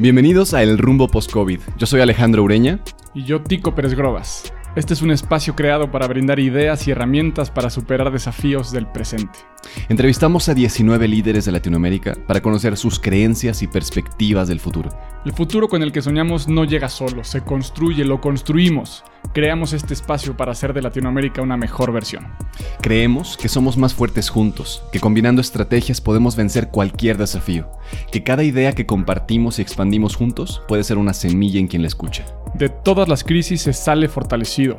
Bienvenidos a El Rumbo Post-COVID. Yo soy Alejandro Ureña. Y yo, Tico Pérez Grobas. Este es un espacio creado para brindar ideas y herramientas para superar desafíos del presente. Entrevistamos a 19 líderes de Latinoamérica para conocer sus creencias y perspectivas del futuro. El futuro con el que soñamos no llega solo, se construye, lo construimos. Creamos este espacio para hacer de Latinoamérica una mejor versión. Creemos que somos más fuertes juntos, que combinando estrategias podemos vencer cualquier desafío, que cada idea que compartimos y expandimos juntos puede ser una semilla en quien la escucha. De todas las crisis se sale fortalecido.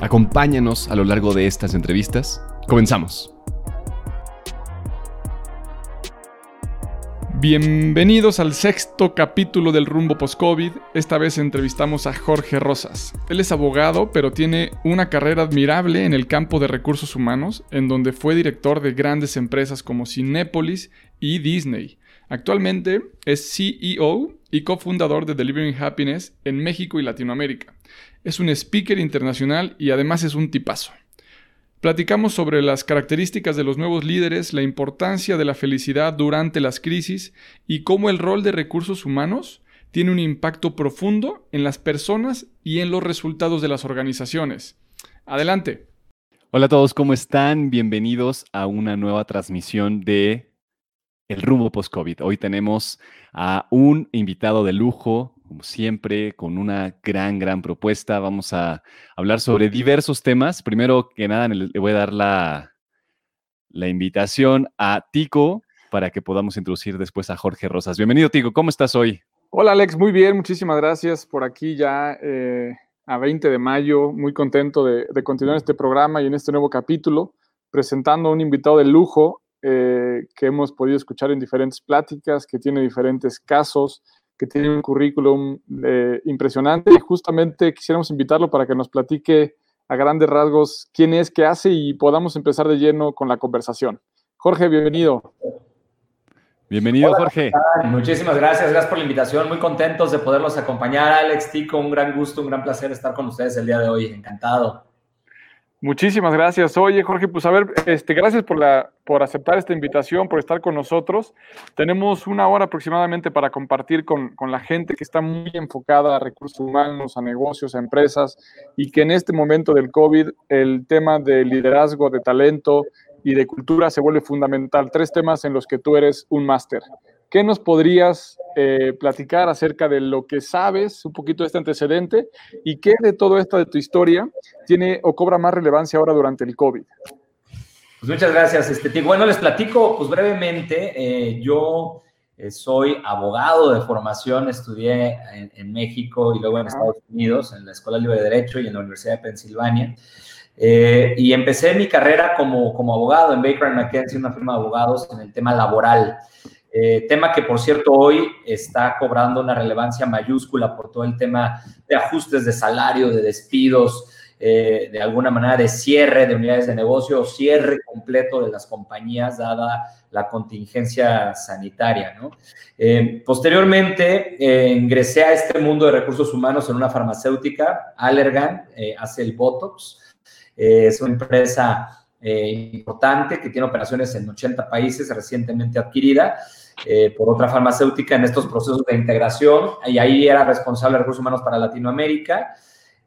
Acompáñanos a lo largo de estas entrevistas. Comenzamos. Bienvenidos al sexto capítulo del Rumbo Post-COVID. Esta vez entrevistamos a Jorge Rosas. Él es abogado, pero tiene una carrera admirable en el campo de recursos humanos, en donde fue director de grandes empresas como Cinepolis y Disney. Actualmente es CEO y cofundador de Delivering Happiness en México y Latinoamérica. Es un speaker internacional y además es un tipazo. Platicamos sobre las características de los nuevos líderes, la importancia de la felicidad durante las crisis y cómo el rol de recursos humanos tiene un impacto profundo en las personas y en los resultados de las organizaciones. Adelante. Hola a todos, ¿cómo están? Bienvenidos a una nueva transmisión de El rumbo post-COVID. Hoy tenemos a un invitado de lujo, como siempre, con una gran, gran propuesta. Vamos a hablar sobre diversos temas. Primero que nada, le voy a dar la, la invitación a Tico para que podamos introducir después a Jorge Rosas. Bienvenido, Tico. ¿Cómo estás hoy? Hola, Alex. Muy bien. Muchísimas gracias por aquí ya eh, a 20 de mayo. Muy contento de, continuar este programa y en este nuevo capítulo, presentando a un invitado de lujo eh, que hemos podido escuchar en diferentes pláticas, que tiene diferentes casos, que tiene un currículum eh, impresionante y justamente quisiéramos invitarlo para que nos platique a grandes rasgos quién es, qué hace y podamos empezar de lleno con la conversación. Jorge, bienvenido. Bienvenido, Jorge. Muchísimas gracias, gracias por la invitación. Muy contentos de poderlos acompañar. Alex, Tico, un gran gusto, un gran placer estar con ustedes el día de hoy. Encantado. Muchísimas gracias. Oye, Jorge, pues a ver, este, gracias por, la, por aceptar esta invitación, por estar con nosotros. Tenemos una hora aproximadamente para compartir con, con, la gente que está muy enfocada a recursos humanos, a negocios, a empresas, y que en este momento del COVID el tema de liderazgo, de talento y de cultura se vuelve fundamental. Tres temas en los que tú eres un máster. ¿Qué nos podrías eh, platicar acerca de lo que sabes, un poquito de este antecedente, y qué de todo esto de tu historia tiene o cobra más relevancia ahora durante el COVID? Pues muchas gracias, este, Bueno, les platico pues brevemente. Eh, yo eh, soy abogado de formación, estudié en, México y luego en Estados Unidos, en la Escuela Libre de Derecho y en la Universidad de Pensilvania. y empecé mi carrera como, como abogado en Baker McKenzie, una firma de abogados, en el tema laboral. Eh, tema que, por cierto, hoy está cobrando una relevancia mayúscula por todo el tema de ajustes de salario, de despidos, eh, de alguna manera de cierre de unidades de negocio cierre completo de las compañías dada la contingencia sanitaria. Eh, posteriormente, ingresé a este mundo de recursos humanos en una farmacéutica, Allergan, hace el Botox. es una empresa importante que tiene operaciones en 80 países, recientemente adquirida. Eh, por otra farmacéutica en estos procesos de integración y ahí era responsable de recursos humanos para Latinoamérica.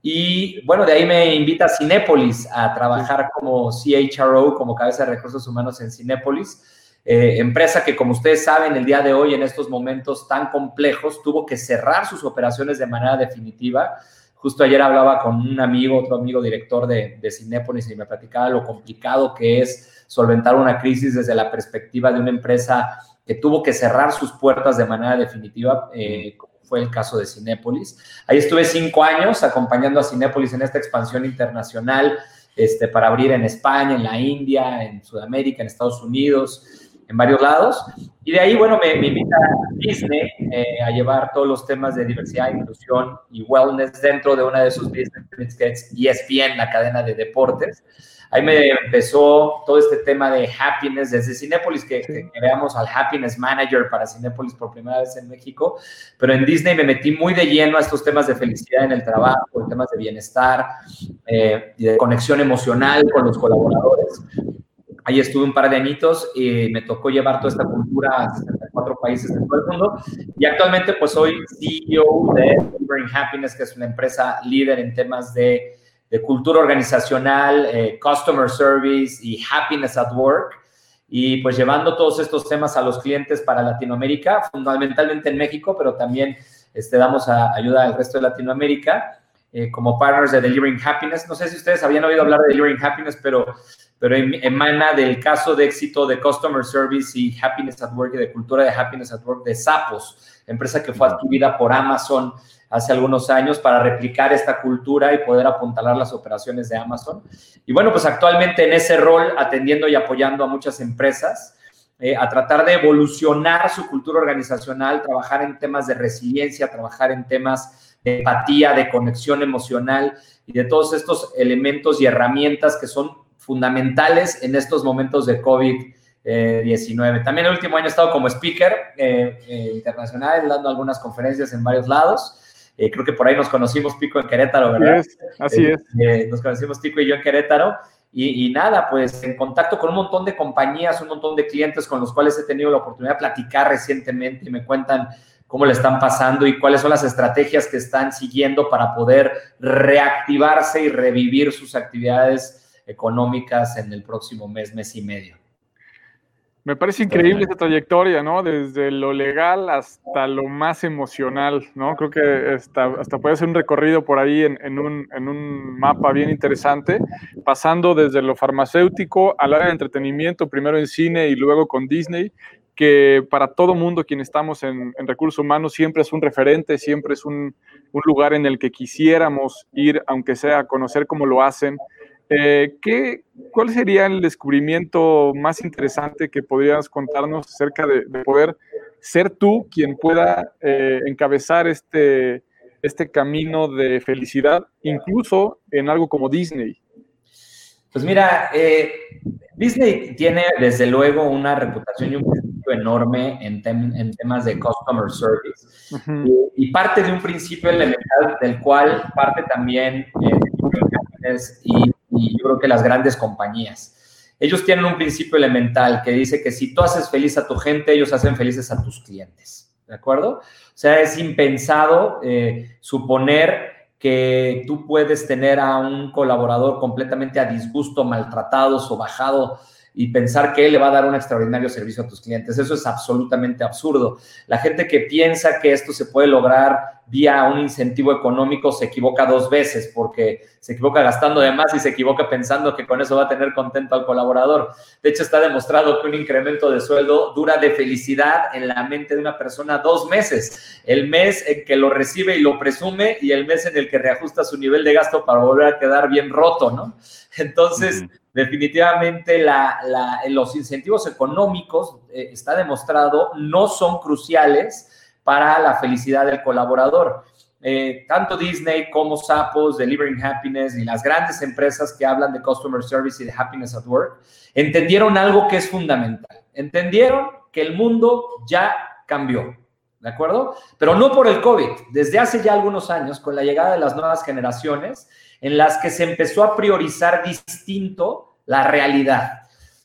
Y bueno, de ahí me invita a Cinépolis a trabajar como CHRO, como cabeza de recursos humanos en Cinépolis, eh, empresa que como ustedes saben, el día de hoy, en estos momentos tan complejos, tuvo que cerrar sus operaciones de manera definitiva. Justo ayer hablaba con un amigo, otro amigo director de, de Cinépolis y me platicaba lo complicado que es solventar una crisis desde la perspectiva de una empresa que tuvo que cerrar sus puertas de manera definitiva, eh, como fue el caso de Cinépolis. Ahí estuve cinco años acompañando a Cinépolis en esta expansión internacional este, para abrir en España, en la India, en Sudamérica, en Estados Unidos. en varios lados. Y de ahí, bueno, me, invita Disney eh, a llevar todos los temas de diversidad, inclusión y wellness dentro de una de sus business que es ESPN, la cadena de deportes. Ahí me empezó todo este tema de happiness desde Cinepolis, que, que, veamos al Happiness Manager para Cinepolis por primera vez en México, pero en Disney me metí muy de lleno a estos temas de felicidad en el trabajo, temas de bienestar eh, y de conexión emocional con los colaboradores. Ahí estuve un par de añitos y me tocó llevar toda esta cultura a 64 países de todo el mundo. Y actualmente pues soy CEO de Bring Happiness, que es una empresa líder en temas de de cultura organizacional, eh, customer service y happiness at work. Y pues llevando todos estos temas a los clientes para Latinoamérica, fundamentalmente en México, pero también este, damos ayuda al resto de Latinoamérica eh, como partners de Delivering Happiness. No sé si ustedes habían oído hablar de Delivering Happiness, pero, pero emana del caso de éxito de Customer Service y Happiness at Work y de cultura de Happiness at Work de Sapos, empresa que fue adquirida por Amazon hace algunos años para replicar esta cultura y poder apuntalar las operaciones de Amazon. Y bueno, pues actualmente en ese rol, atendiendo y apoyando a muchas empresas, eh, a tratar de evolucionar su cultura organizacional, trabajar en temas de resiliencia, trabajar en temas de empatía, de conexión emocional y de todos estos elementos y herramientas que son fundamentales en estos momentos de COVID. 19. También el último año he estado como speaker eh, eh, internacional, dando algunas conferencias en varios lados. Eh, creo que por ahí nos conocimos Pico en Querétaro, ¿verdad? así es. Eh, nos conocimos Pico y yo en Querétaro. Y, nada, pues en contacto con un montón de compañías, un montón de clientes con los cuales he tenido la oportunidad de platicar recientemente y me cuentan cómo le están pasando y cuáles son las estrategias que están siguiendo para poder reactivarse y revivir sus actividades económicas en el próximo mes, mes y medio. Me parece increíble esa trayectoria, ¿no? Desde lo legal hasta lo más emocional, ¿no? Creo que hasta, hasta puede ser un recorrido por ahí en, un, en, un, mapa bien interesante, pasando desde lo farmacéutico al área de entretenimiento, primero en cine y luego con Disney, que para todo mundo quien estamos en, en recursos humanos siempre es un referente, siempre es un, un lugar en el que quisiéramos ir, aunque sea a conocer cómo lo hacen, eh, ¿qué, ¿Cuál sería el descubrimiento más interesante que podrías contarnos acerca de, poder ser tú quien pueda eh, encabezar este, este camino de felicidad, incluso en algo como Disney? Pues mira, eh, Disney tiene desde luego una reputación y un principio enorme en, temas de customer service. y, parte de un principio elemental del cual parte también y y yo creo que las grandes compañías. Ellos tienen un principio elemental que dice que si tú haces feliz a tu gente, ellos hacen felices a tus clientes. ¿De acuerdo? O sea, es impensado eh, suponer que tú puedes tener a un colaborador completamente a disgusto, maltratado, sobajado y pensar que él le va a dar un extraordinario servicio a tus clientes. Eso es absolutamente absurdo. La gente que piensa que esto se puede lograr vía un incentivo económico se equivoca dos veces porque se equivoca gastando de más y se equivoca pensando que con eso va a tener contento al colaborador. De hecho, está demostrado que un incremento de sueldo dura de felicidad en la mente de una persona dos meses. El mes en que lo recibe y lo presume y el mes en el que reajusta su nivel de gasto para volver a quedar bien roto, ¿no? Entonces, definitivamente los incentivos económicos, eh, está demostrado, no son cruciales para la felicidad del colaborador. Eh, tanto Disney como Sapos, Delivering Happiness y las grandes empresas que hablan de Customer Service y de Happiness at Work, entendieron algo que es fundamental. Entendieron que el mundo ya cambió, ¿de acuerdo? Pero no por el COVID. Desde hace ya algunos años, con la llegada de las nuevas generaciones, en las que se empezó a priorizar distinto la realidad.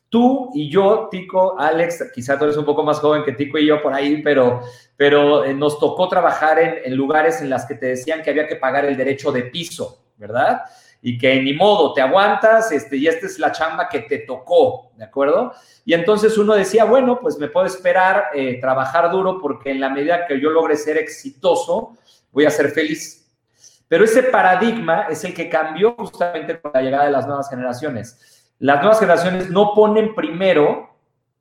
Tú y yo, Tico, Alex, quizá tú eres un poco más joven que Tico y yo por ahí, pero, pero eh, nos tocó trabajar en, lugares en las que te decían que había que pagar el derecho de piso, ¿verdad? y que ni modo, te aguantas, este, y esta es la chamba que te tocó, ¿de acuerdo? Y entonces uno decía, bueno, pues me puedo esperar, eh, trabajar duro, porque en la medida que yo logre ser exitoso, voy a ser feliz. Pero ese paradigma es el que cambió justamente con la llegada de las nuevas generaciones. Las nuevas generaciones no ponen primero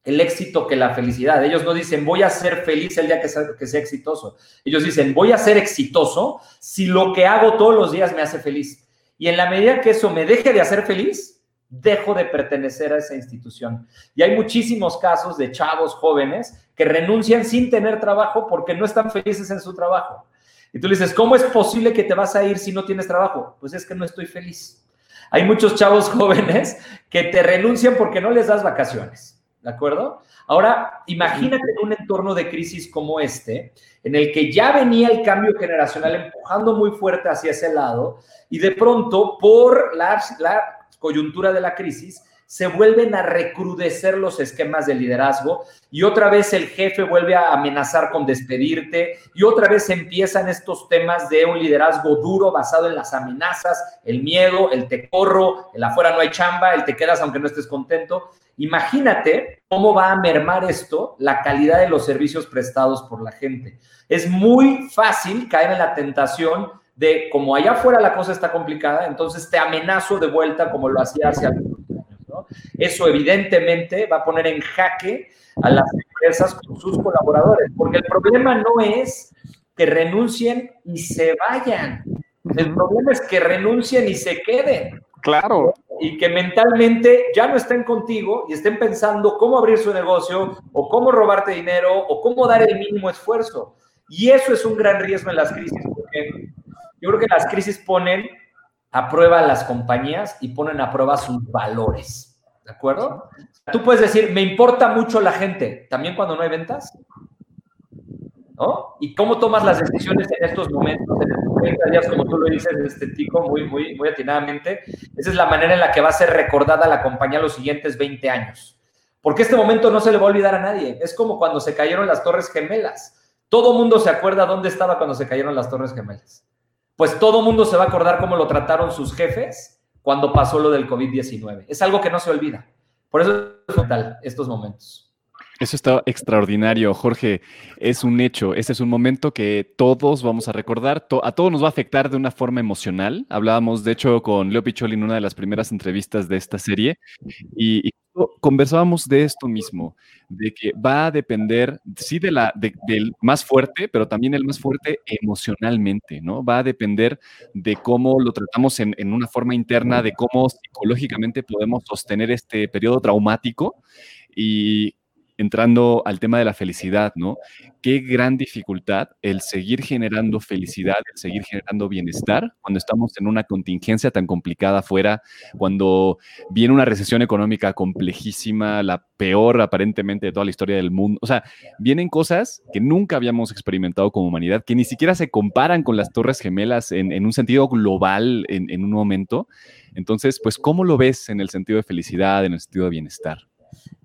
el éxito que la felicidad. Ellos no dicen, voy a ser feliz el día que sea, que sea exitoso. Ellos dicen, voy a ser exitoso si lo que hago todos los días me hace feliz. Y en la medida que eso me deje de hacer feliz, dejo de pertenecer a esa institución. Y hay muchísimos casos de chavos jóvenes que renuncian sin tener trabajo porque no están felices en su trabajo. Y tú le dices, ¿cómo es posible que te vas a ir si no tienes trabajo? Pues es que no estoy feliz. Hay muchos chavos jóvenes que te renuncian porque no les das vacaciones. ¿De acuerdo? Ahora, imagínate en un entorno de crisis como este, en el que ya venía el cambio generacional empujando muy fuerte hacia ese lado, y de pronto, por la, la coyuntura de la crisis, se vuelven a recrudecer los esquemas de liderazgo y otra vez el jefe vuelve a amenazar con despedirte y otra vez empiezan estos temas de un liderazgo duro basado en las amenazas, el miedo, el te corro, el afuera no hay chamba, el te quedas aunque no estés contento. Imagínate cómo va a mermar esto la calidad de los servicios prestados por la gente. Es muy fácil caer en la tentación de como allá afuera la cosa está complicada, entonces te amenazo de vuelta como lo hacía algunos eso evidentemente va a poner en jaque a las empresas con sus colaboradores, porque el problema no es que renuncien y se vayan. El problema es que renuncien y se queden. Claro. Y que mentalmente ya no estén contigo y estén pensando cómo abrir su negocio o cómo robarte dinero o cómo dar el mínimo esfuerzo. Y eso es un gran riesgo en las crisis, porque yo creo que las crisis ponen a prueba a las compañías y ponen a prueba sus valores. ¿De acuerdo? Tú puedes decir, me importa mucho la gente, también cuando no hay ventas. ¿No? ¿Y cómo tomas las decisiones en estos momentos, en estos 30 días, como tú lo dices, este tico, muy, muy, muy atinadamente? Esa es la manera en la que va a ser recordada la compañía los siguientes 20 años. Porque este momento no se le va a olvidar a nadie. Es como cuando se cayeron las Torres Gemelas. Todo mundo se acuerda dónde estaba cuando se cayeron las Torres Gemelas. Pues todo mundo se va a acordar cómo lo trataron sus jefes cuando pasó lo del COVID-19. Es algo que no se olvida. Por eso es fundamental estos momentos. Eso está extraordinario, Jorge. Es un hecho. Ese es un momento que todos vamos a recordar. a todos nos va a afectar de una forma emocional. Hablábamos, de hecho, con Leo Picholi en una de las primeras entrevistas de esta serie y, conversábamos de esto mismo, de que va a depender, sí, de la, del más fuerte, pero también el más fuerte emocionalmente, ¿no? Va a depender de cómo lo tratamos en, en una forma interna, de cómo psicológicamente podemos sostener este periodo traumático y entrando al tema de la felicidad, ¿no? Qué gran dificultad el seguir generando felicidad, el seguir generando bienestar cuando estamos en una contingencia tan complicada afuera, cuando viene una recesión económica complejísima, la peor aparentemente de toda la historia del mundo. O sea, vienen cosas que nunca habíamos experimentado como humanidad, que ni siquiera se comparan con las Torres Gemelas en, un sentido global en, en un momento. Entonces, pues, ¿cómo lo ves en el sentido de felicidad, en el sentido de bienestar?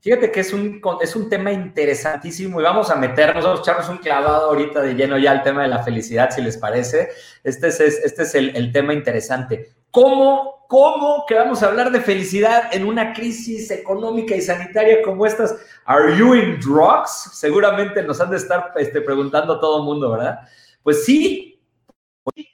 Fíjate que es un, es un tema interesantísimo y vamos a meternos, vamos a echarnos un clavado ahorita de lleno ya al tema de la felicidad, si les parece. Este es, este es el, tema interesante. ¿Cómo, ¿Cómo que vamos a hablar de felicidad en una crisis económica y sanitaria como estas? ¿Are you in drugs? Seguramente nos han de estar este, preguntando todo el mundo, ¿verdad? Pues sí,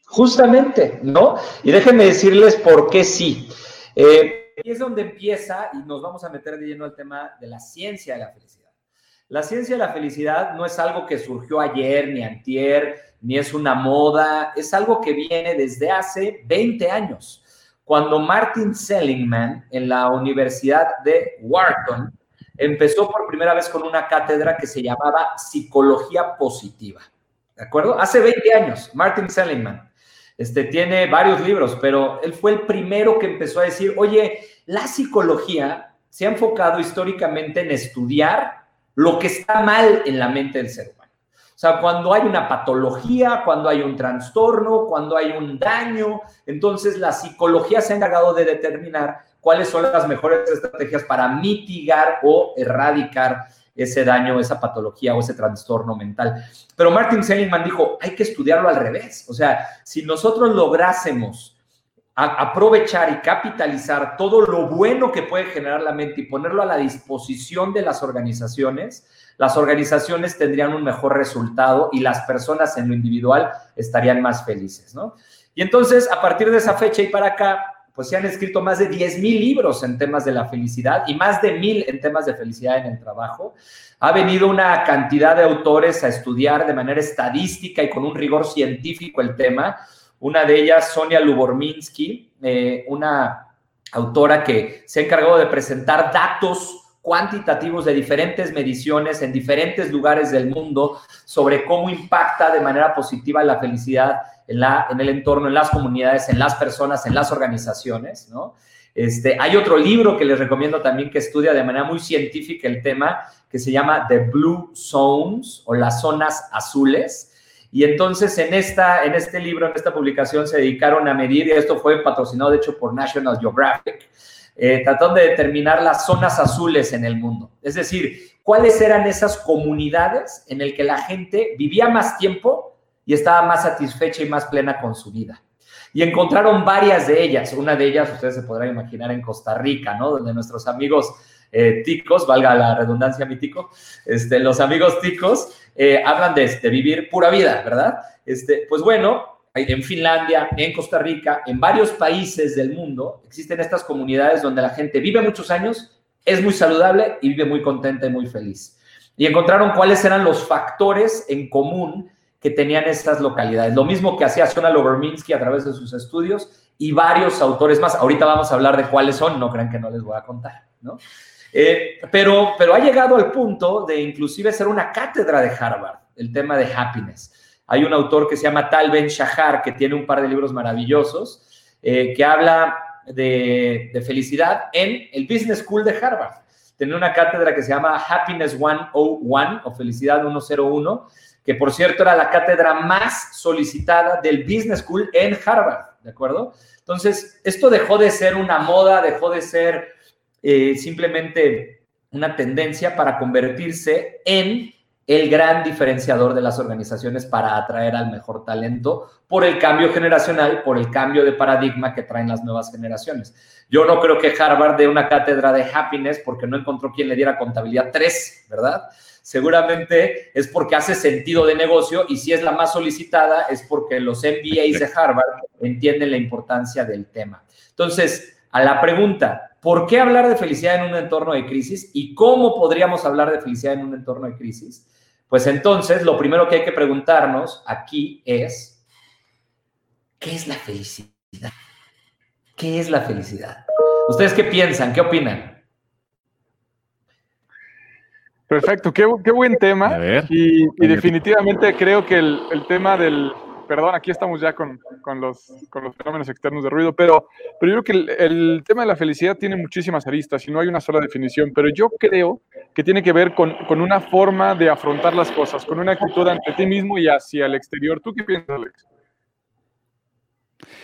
justamente, ¿no? Y déjenme decirles por qué sí. Eh, y es donde empieza y nos vamos a meter de lleno al tema de la ciencia de la felicidad. La ciencia de la felicidad no es algo que surgió ayer, ni antier, ni es una moda, es algo que viene desde hace 20 años, cuando Martin Seligman en la Universidad de Wharton empezó por primera vez con una cátedra que se llamaba psicología positiva. ¿De acuerdo? Hace 20 años, Martin Seligman. Este, tiene varios libros, pero él fue el primero que empezó a decir, oye, la psicología se ha enfocado históricamente en estudiar lo que está mal en la mente del ser humano. O sea, cuando hay una patología, cuando hay un trastorno, cuando hay un daño, entonces la psicología se ha encargado de determinar cuáles son las mejores estrategias para mitigar o erradicar ese daño, esa patología o ese trastorno mental. Pero Martin Seligman dijo, hay que estudiarlo al revés. O sea, si nosotros lográsemos aprovechar y capitalizar todo lo bueno que puede generar la mente y ponerlo a la disposición de las organizaciones, las organizaciones tendrían un mejor resultado y las personas en lo individual estarían más felices, ¿no? Y entonces, a partir de esa fecha y para acá, pues se han escrito más de 10 mil libros en temas de la felicidad y más de mil en temas de felicidad en el trabajo. Ha venido una cantidad de autores a estudiar de manera estadística y con un rigor científico el tema. Una de ellas, Sonia Luborminsky, eh, una autora que se ha encargado de presentar datos cuantitativos de diferentes mediciones en diferentes lugares del mundo sobre cómo impacta de manera positiva la felicidad en, la, en el entorno, en las comunidades, en las personas, en las organizaciones, ¿no? Este, hay otro libro que les recomiendo también que estudia de manera muy científica el tema, que se llama The Blue Zones o las zonas azules. Y entonces en, esta, en este libro, en esta publicación, se dedicaron a medir, y esto fue patrocinado de hecho por National Geographic, eh, de determinar las zonas azules en el mundo. Es decir, cuáles eran esas comunidades en las que la gente vivía más tiempo y estaba más satisfecha y más plena con su vida. Y encontraron varias de ellas. Una de ellas, ustedes se podrán imaginar, en Costa Rica, ¿no? Donde nuestros amigos eh, ticos, valga la redundancia mi tico, este, los amigos ticos eh, hablan de, de, vivir pura vida, ¿verdad? Este, pues bueno, en Finlandia, en Costa Rica, en varios países del mundo, existen estas comunidades donde la gente vive muchos años, es muy saludable y vive muy contenta y muy feliz. Y encontraron cuáles eran los factores en común que tenían estas localidades. Lo mismo que hacía Sona Loberminsky a través de sus estudios y varios autores más. Ahorita vamos a hablar de cuáles son, no crean que no les voy a contar, ¿no? Eh, pero, pero ha llegado al punto de inclusive ser una cátedra de Harvard, el tema de happiness. Hay un autor que se llama Tal Ben Shahar, que tiene un par de libros maravillosos, eh, que habla de, felicidad en el Business School de Harvard. Tiene una cátedra que se llama Happiness 101 o Felicidad 101, que por cierto era la cátedra más solicitada del Business School en Harvard, ¿de acuerdo? Entonces, esto dejó de ser una moda, dejó de ser eh, simplemente una tendencia para convertirse en el gran diferenciador de las organizaciones para atraer al mejor talento por el cambio generacional, por el cambio de paradigma que traen las nuevas generaciones. Yo no creo que Harvard dé una cátedra de happiness porque no encontró quien le diera contabilidad 3, ¿verdad? seguramente es porque hace sentido de negocio y si es la más solicitada es porque los MBAs de Harvard entienden la importancia del tema. Entonces, a la pregunta, ¿por qué hablar de felicidad en un entorno de crisis y cómo podríamos hablar de felicidad en un entorno de crisis? Pues entonces, lo primero que hay que preguntarnos aquí es, ¿qué es la felicidad? ¿Qué es la felicidad? ¿Ustedes qué piensan? ¿Qué opinan? Perfecto, qué, buen tema. y, definitivamente creo que el, tema del, perdón, aquí estamos ya con, los, los, fenómenos externos de ruido, pero, pero yo creo que el, tema de la felicidad tiene muchísimas aristas y no hay una sola definición, pero yo creo que tiene que ver con, con una forma de afrontar las cosas, con una actitud ante ti mismo y hacia el exterior. ¿Tú qué piensas, Alex?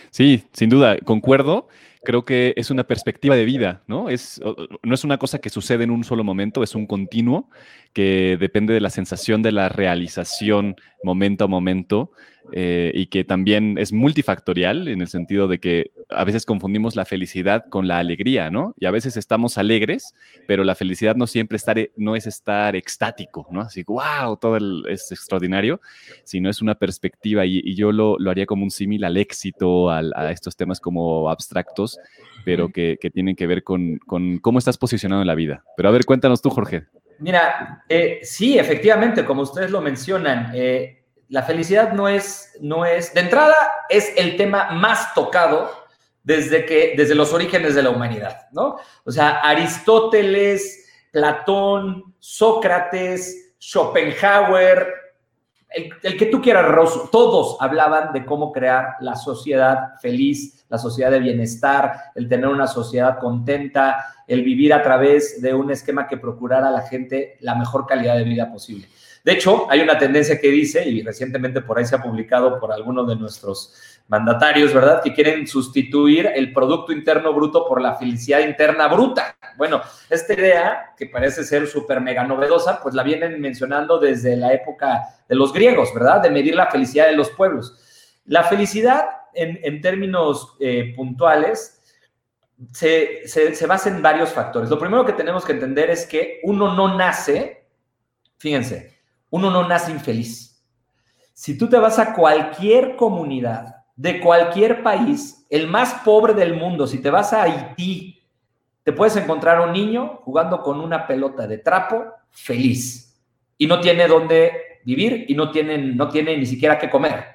Sí, sin duda, concuerdo creo que es una perspectiva de vida, ¿no? Es, no es una cosa que sucede en un solo momento, es un continuo que depende de la sensación de la realización momento a momento eh, y que también es multifactorial en el sentido de que a veces confundimos la felicidad con la alegría, ¿no? Y a veces estamos alegres, pero la felicidad no siempre estar, no es estar extático, ¿no? Así, wow, todo es extraordinario, sino es una perspectiva y, yo lo, lo, haría como un símil al éxito, a estos temas como abstractos, pero que, que tienen que ver con, con cómo estás posicionado en la vida. Pero a ver, cuéntanos tú, Jorge. Mira, eh, sí, efectivamente, como ustedes lo mencionan, eh, la felicidad no es, no es, de entrada, es el tema más tocado desde que, desde los orígenes de la humanidad, ¿no? O sea, Aristóteles, Platón, Sócrates, Schopenhauer, el, que tú quieras, Rosso, todos hablaban de cómo crear la sociedad feliz, la sociedad de bienestar, el tener una sociedad contenta, el vivir a través de un esquema que procurara a la gente la mejor calidad de vida posible. De hecho, hay una tendencia que dice, y recientemente por ahí se ha publicado por algunos de nuestros mandatarios, ¿verdad? Que quieren sustituir el Producto Interno Bruto por la felicidad interna bruta. Bueno, esta idea, que parece ser súper mega novedosa, pues la vienen mencionando desde la época de los griegos, ¿verdad? De medir la felicidad de los pueblos. La felicidad, en, términos eh, puntuales, se, se basa en varios factores. Lo primero que tenemos que entender es que uno no nace, fíjense, uno no nace infeliz. Si tú te vas a cualquier comunidad de cualquier país, el más pobre del mundo, si te vas a Haití, te puedes encontrar un niño jugando con una pelota de trapo feliz y no tiene dónde vivir y no tiene, no tiene ni siquiera qué comer.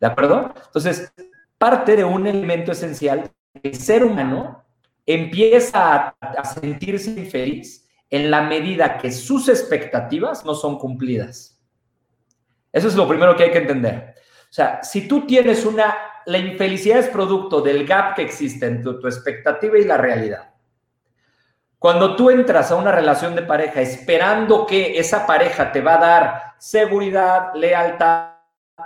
¿De acuerdo? Entonces, parte de un elemento esencial, el ser humano empieza a, sentirse infeliz en la medida que sus expectativas no son cumplidas. Eso es lo primero que hay que entender. O sea, si tú tienes una, la infelicidad es producto del gap que existe entre tu expectativa y la realidad. Cuando tú entras a una relación de pareja esperando que esa pareja te va a dar seguridad, lealtad,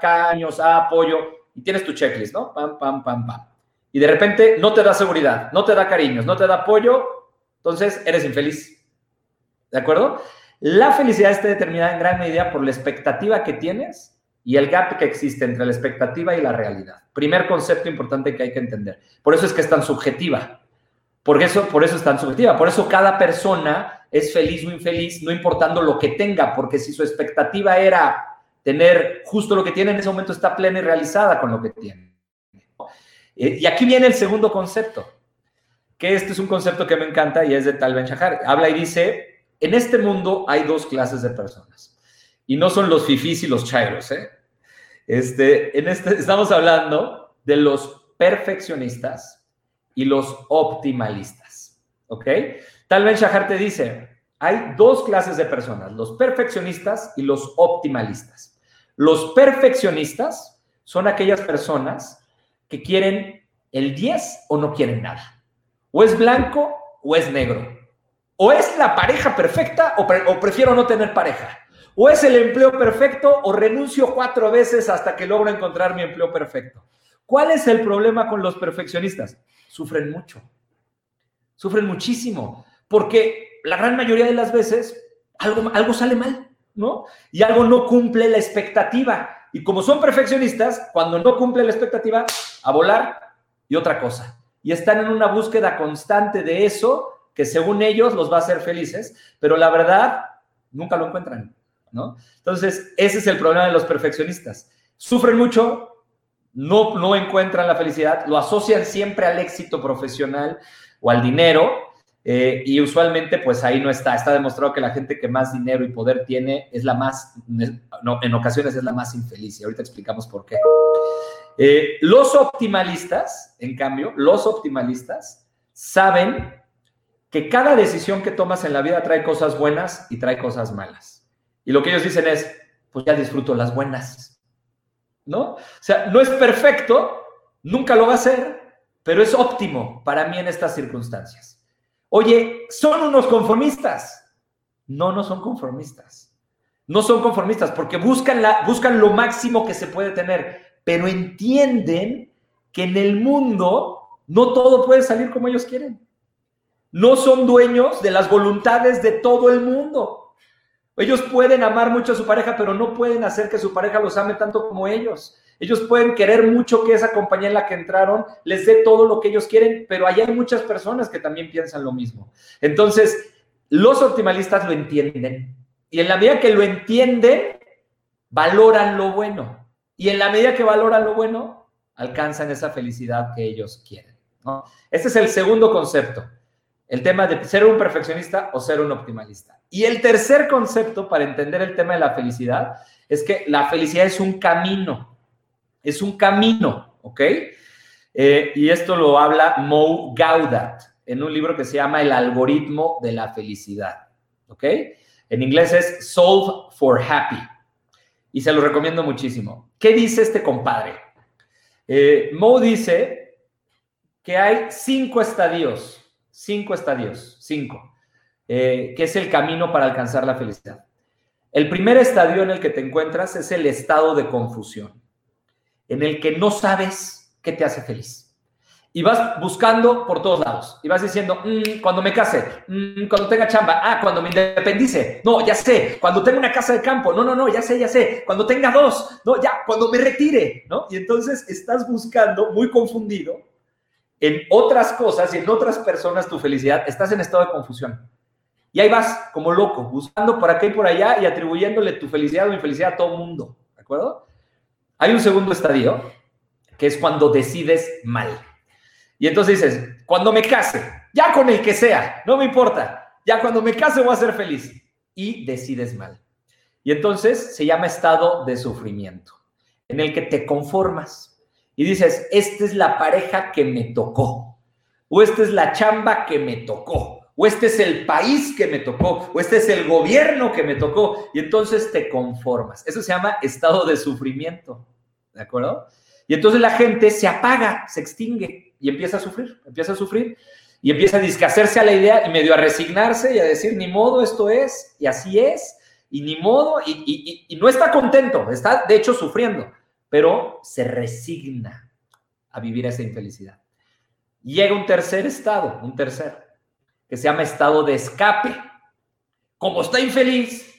caños, apoyo, y tienes tu checklist, ¿no? Pam, pam, pam, pam y de repente no te da seguridad, no te da cariños, no te da apoyo, entonces eres infeliz. ¿De acuerdo? La felicidad está determinada en gran medida por la expectativa que tienes y el gap que existe entre la expectativa y la realidad. Primer concepto importante que hay que entender. Por eso es que es tan subjetiva. Por eso, por eso es tan subjetiva. Por eso cada persona es feliz o infeliz, no importando lo que tenga, porque si su expectativa era tener justo lo que tiene, en ese momento está plena y realizada con lo que tiene. Eh, y aquí viene el segundo concepto, que este es un concepto que me encanta y es de Tal Ben Shahar. Habla y dice, en este mundo hay dos clases de personas y no son los fifís y los chairos. ¿eh? Este, en este, estamos hablando de los perfeccionistas y los optimalistas. ¿Ok? Tal Ben Shahar te dice, hay dos clases de personas, los perfeccionistas y los optimalistas. Los perfeccionistas son aquellas personas que quieren el 10 o no quieren nada. O es blanco o es negro. O es la pareja perfecta o, prefiero no tener pareja. O es el empleo perfecto o renuncio cuatro veces hasta que logro encontrar mi empleo perfecto. ¿Cuál es el problema con los perfeccionistas? Sufren mucho. Sufren muchísimo. Porque la gran mayoría de las veces algo, algo sale mal, ¿no? Y algo no cumple la expectativa. Y como son perfeccionistas, cuando no cumple la expectativa, a volar y otra cosa. Y están en una búsqueda constante de eso que según ellos los va a hacer felices, pero la verdad nunca lo encuentran, ¿no? Entonces, ese es el problema de los perfeccionistas. Sufren mucho, no, no encuentran la felicidad, lo asocian siempre al éxito profesional o al dinero, eh, y usualmente, pues ahí no está. Está demostrado que la gente que más dinero y poder tiene es la más, no, en ocasiones es la más infeliz. Y ahorita explicamos por qué. Eh, los optimalistas, en cambio, los optimalistas saben que cada decisión que tomas en la vida trae cosas buenas y trae cosas malas. Y lo que ellos dicen es, pues ya disfruto las buenas. ¿No? O sea, no es perfecto, nunca lo va a ser, pero es óptimo para mí en estas circunstancias. Oye, son unos conformistas. No, no son conformistas. No son conformistas porque buscan, la, buscan lo máximo que se puede tener, pero entienden que en el mundo no todo puede salir como ellos quieren. No son dueños de las voluntades de todo el mundo. Ellos pueden amar mucho a su pareja, pero no pueden hacer que su pareja los ame tanto como ellos. Ellos pueden querer mucho que esa compañía en la que entraron les dé todo lo que ellos quieren, pero allá hay muchas personas que también piensan lo mismo. Entonces, los optimalistas lo entienden. Y en la medida que lo entienden, valoran lo bueno. Y en la medida que valoran lo bueno, alcanzan esa felicidad que ellos quieren. Este es el segundo concepto. El tema de ser un perfeccionista o ser un optimalista. Y el tercer concepto para entender el tema de la felicidad es que la felicidad es un camino es un camino, ¿ok? Eh, y esto lo habla Mo Gaudat en un libro que se llama El algoritmo de la felicidad, ¿ok? En inglés es Solve for Happy. Y se lo recomiendo muchísimo. ¿Qué dice este compadre? Eh, Mo dice que hay cinco estadios, cinco estadios, cinco, eh, que es el camino para alcanzar la felicidad. El primer estadio en el que te encuentras es el estado de confusión en el que no sabes qué te hace feliz. Y vas buscando por todos lados. Y vas diciendo, mm, cuando me case, mm, cuando tenga chamba, ah, cuando me independice, no, ya sé, cuando tenga una casa de campo, no, no, no, ya sé, ya sé, cuando tenga dos, no, ya, cuando me retire, ¿no? Y entonces estás buscando, muy confundido, en otras cosas y en otras personas tu felicidad, estás en estado de confusión. Y ahí vas como loco, buscando por acá y por allá y atribuyéndole tu felicidad o infelicidad a todo mundo, ¿de acuerdo? Hay un segundo estadio, que es cuando decides mal. Y entonces dices, cuando me case, ya con el que sea, no me importa, ya cuando me case voy a ser feliz. Y decides mal. Y entonces se llama estado de sufrimiento, en el que te conformas y dices, esta es la pareja que me tocó. o esta es la chamba que me tocó, o este es el país que me tocó, o este es el gobierno que me tocó, y entonces te conformas. Eso se llama estado de sufrimiento, ¿de acuerdo? Y entonces la gente se apaga, se extingue y empieza a sufrir, empieza a sufrir y empieza a discacerse a la idea y medio a resignarse y a decir, ni modo, esto es, y así es, y ni modo, y, y no está contento, está de hecho sufriendo, pero se resigna a vivir esa infelicidad. Llega un tercer estado, un tercer, que se llama estado de escape. Como está infeliz,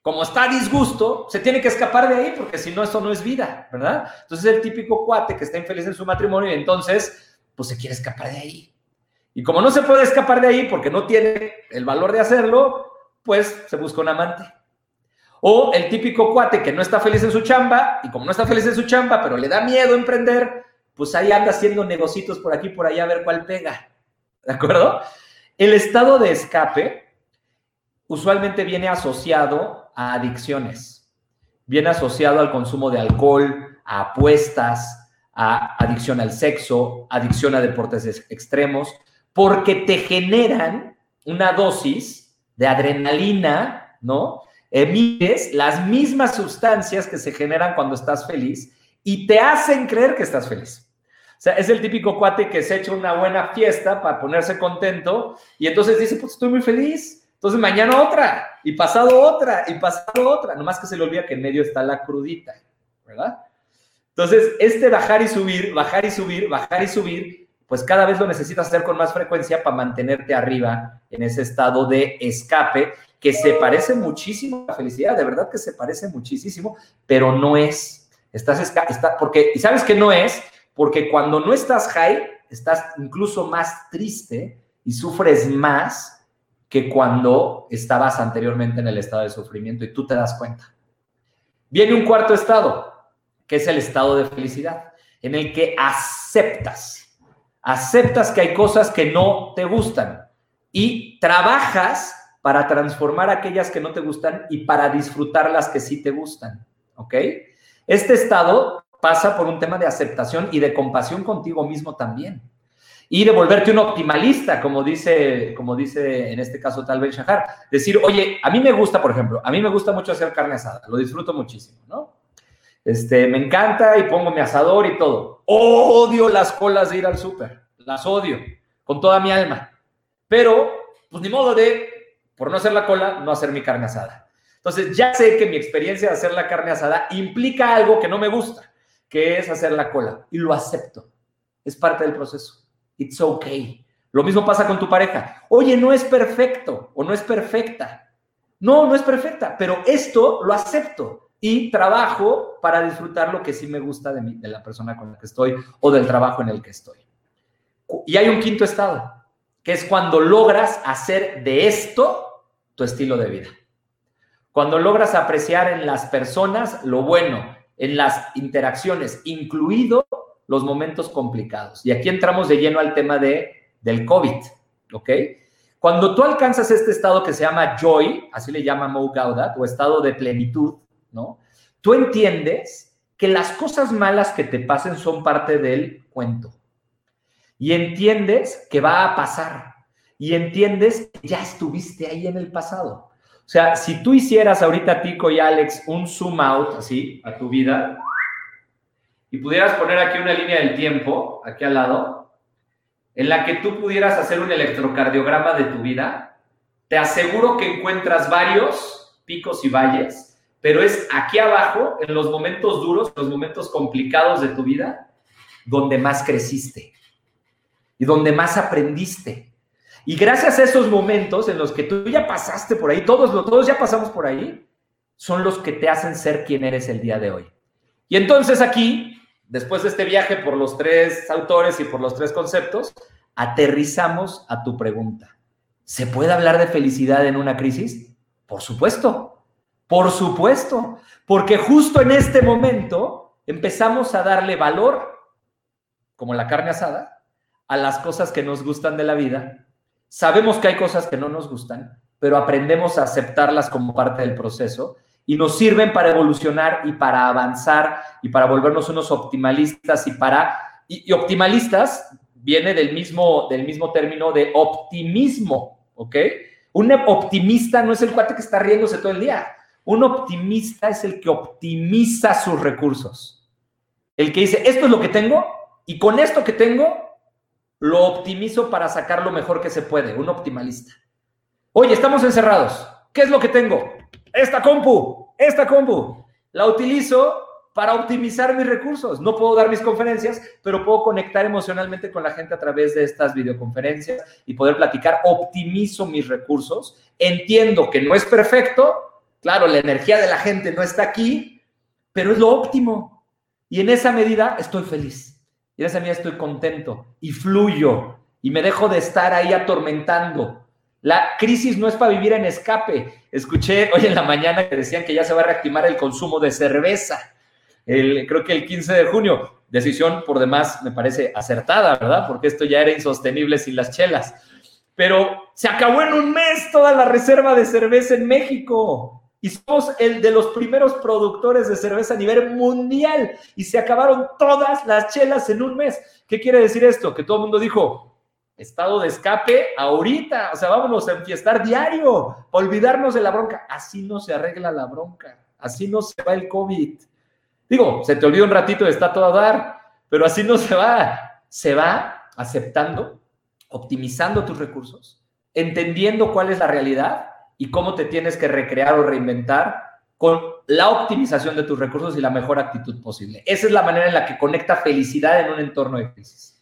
como está a disgusto, se tiene que escapar de ahí porque si no, eso no es vida, ¿verdad? Entonces el típico cuate que está infeliz en su matrimonio y entonces, pues se quiere escapar de ahí. Y como no se puede escapar de ahí porque no tiene el valor de hacerlo, pues se busca un amante. O el típico cuate que no está feliz en su chamba y como no está feliz en su chamba, pero le da miedo emprender, pues ahí anda haciendo negocitos por aquí por allá a ver cuál pega. ¿De acuerdo? El estado de escape usualmente viene asociado a adicciones. Viene asociado al consumo de alcohol, a apuestas, a adicción al sexo, adicción a deportes extremos, porque te generan una dosis de adrenalina, ¿no? Emites las mismas sustancias que se generan cuando estás feliz y te hacen creer que estás feliz. O sea, es el típico cuate que se echa una buena fiesta para ponerse contento y entonces dice, pues estoy muy feliz. Entonces mañana otra, y pasado otra, y pasado otra. Nomás que se le olvida que en medio está la crudita, ¿verdad? Entonces, este bajar y subir, bajar y subir, bajar y subir, pues cada vez lo necesitas hacer con más frecuencia para mantenerte arriba en ese estado de escape que se parece muchísimo a la felicidad, de verdad que se parece muchísimo, pero no es. Estás está, porque, ¿y sabes que no es? Porque cuando no estás high, estás incluso más triste y sufres más que cuando estabas anteriormente en el estado de sufrimiento y tú te das cuenta. Viene un cuarto estado, que es el estado de felicidad, en el que aceptas, aceptas que hay cosas que no te gustan y trabajas para transformar aquellas que no te gustan y para disfrutar las que sí te gustan, ¿ok? Este estado pasa por un tema de aceptación y de compasión contigo mismo también. Y de volverte un optimalista, como dice, como dice en este caso tal vez Shahar. Decir, oye, a mí me gusta, por ejemplo, a mí me gusta mucho hacer carne asada, lo disfruto muchísimo, ¿no? Este, me encanta y pongo mi asador y todo. Odio las colas de ir al súper, las odio con toda mi alma. Pero, pues ni modo de, por no hacer la cola, no hacer mi carne asada. Entonces, ya sé que mi experiencia de hacer la carne asada implica algo que no me gusta que es hacer la cola. Y lo acepto. Es parte del proceso. It's okay. Lo mismo pasa con tu pareja. Oye, no es perfecto o no es perfecta. No, no es perfecta, pero esto lo acepto y trabajo para disfrutar lo que sí me gusta de, mí, de la persona con la que estoy o del trabajo en el que estoy. Y hay un quinto estado, que es cuando logras hacer de esto tu estilo de vida. Cuando logras apreciar en las personas lo bueno, en las interacciones, incluido los momentos complicados. Y aquí entramos de lleno al tema de, del COVID, ¿ok? Cuando tú alcanzas este estado que se llama joy, así le llama Mo Gaudat, o estado de plenitud, ¿no? Tú entiendes que las cosas malas que te pasen son parte del cuento. Y entiendes que va a pasar. Y entiendes que ya estuviste ahí en el pasado. O sea, si tú hicieras ahorita, Tico y Alex, un zoom out así a tu vida y pudieras poner aquí una línea del tiempo, aquí al lado, en la que tú pudieras hacer un electrocardiograma de tu vida, te aseguro que encuentras varios picos y valles, pero es aquí abajo, en los momentos duros, los momentos complicados de tu vida, donde más creciste y donde más aprendiste y gracias a esos momentos en los que tú ya pasaste por ahí, todos, todos ya pasamos por ahí, son los que te hacen ser quien eres el día de hoy. Y entonces aquí, después de este viaje por los tres autores y por los tres conceptos, aterrizamos a tu pregunta. ¿Se puede hablar de felicidad en una crisis? Por supuesto, por supuesto, porque justo en este momento empezamos a darle valor, como la carne asada, a las cosas que nos gustan de la vida Sabemos que hay cosas que no nos gustan, pero aprendemos a aceptarlas como parte del proceso y nos sirven para evolucionar y para avanzar y para volvernos unos optimalistas y para y, optimalistas viene del mismo, del mismo término de optimismo, ¿ok? Un optimista no es el cuate que está riéndose todo el día. Un optimista es el que optimiza sus recursos. El que dice, esto es lo que tengo y con esto que tengo lo optimizo para sacar lo mejor que se puede. Un optimalista. Oye, estamos encerrados. ¿Qué es lo que tengo? Esta compu, esta compu. La utilizo para optimizar mis recursos. No puedo dar mis conferencias, pero puedo conectar emocionalmente con la gente a través de estas videoconferencias y poder platicar. Optimizo mis recursos. Entiendo que no es perfecto. Claro, la energía de la gente no está aquí, pero es lo óptimo. Y en esa medida estoy feliz. Y en esa medida estoy contento y fluyo y me dejo de estar ahí atormentando. La crisis no es para vivir en escape. Escuché hoy en la mañana que decían que ya se va a reactivar el consumo de cerveza creo que el 15 de junio. Decisión por demás me parece acertada, ¿verdad? Porque esto ya era insostenible sin las chelas. Pero se acabó en un mes toda la reserva de cerveza en México. Y somos el de los primeros productores de cerveza a nivel mundial. Y se acabaron todas las chelas en un mes. ¿Qué quiere decir esto? Que todo el mundo dijo, estado de escape ahorita. O sea, vámonos a enfiestar diario, olvidarnos de la bronca. Así no se arregla la bronca. Así no se va el COVID. Digo, se te olvida un ratito está todo a dar, pero así no se va. Se va aceptando, optimizando tus recursos, entendiendo cuál es la realidad y cómo te tienes que recrear o reinventar con la optimización de tus recursos y la mejor actitud posible. Esa es la manera en la que conecta felicidad en un entorno de crisis.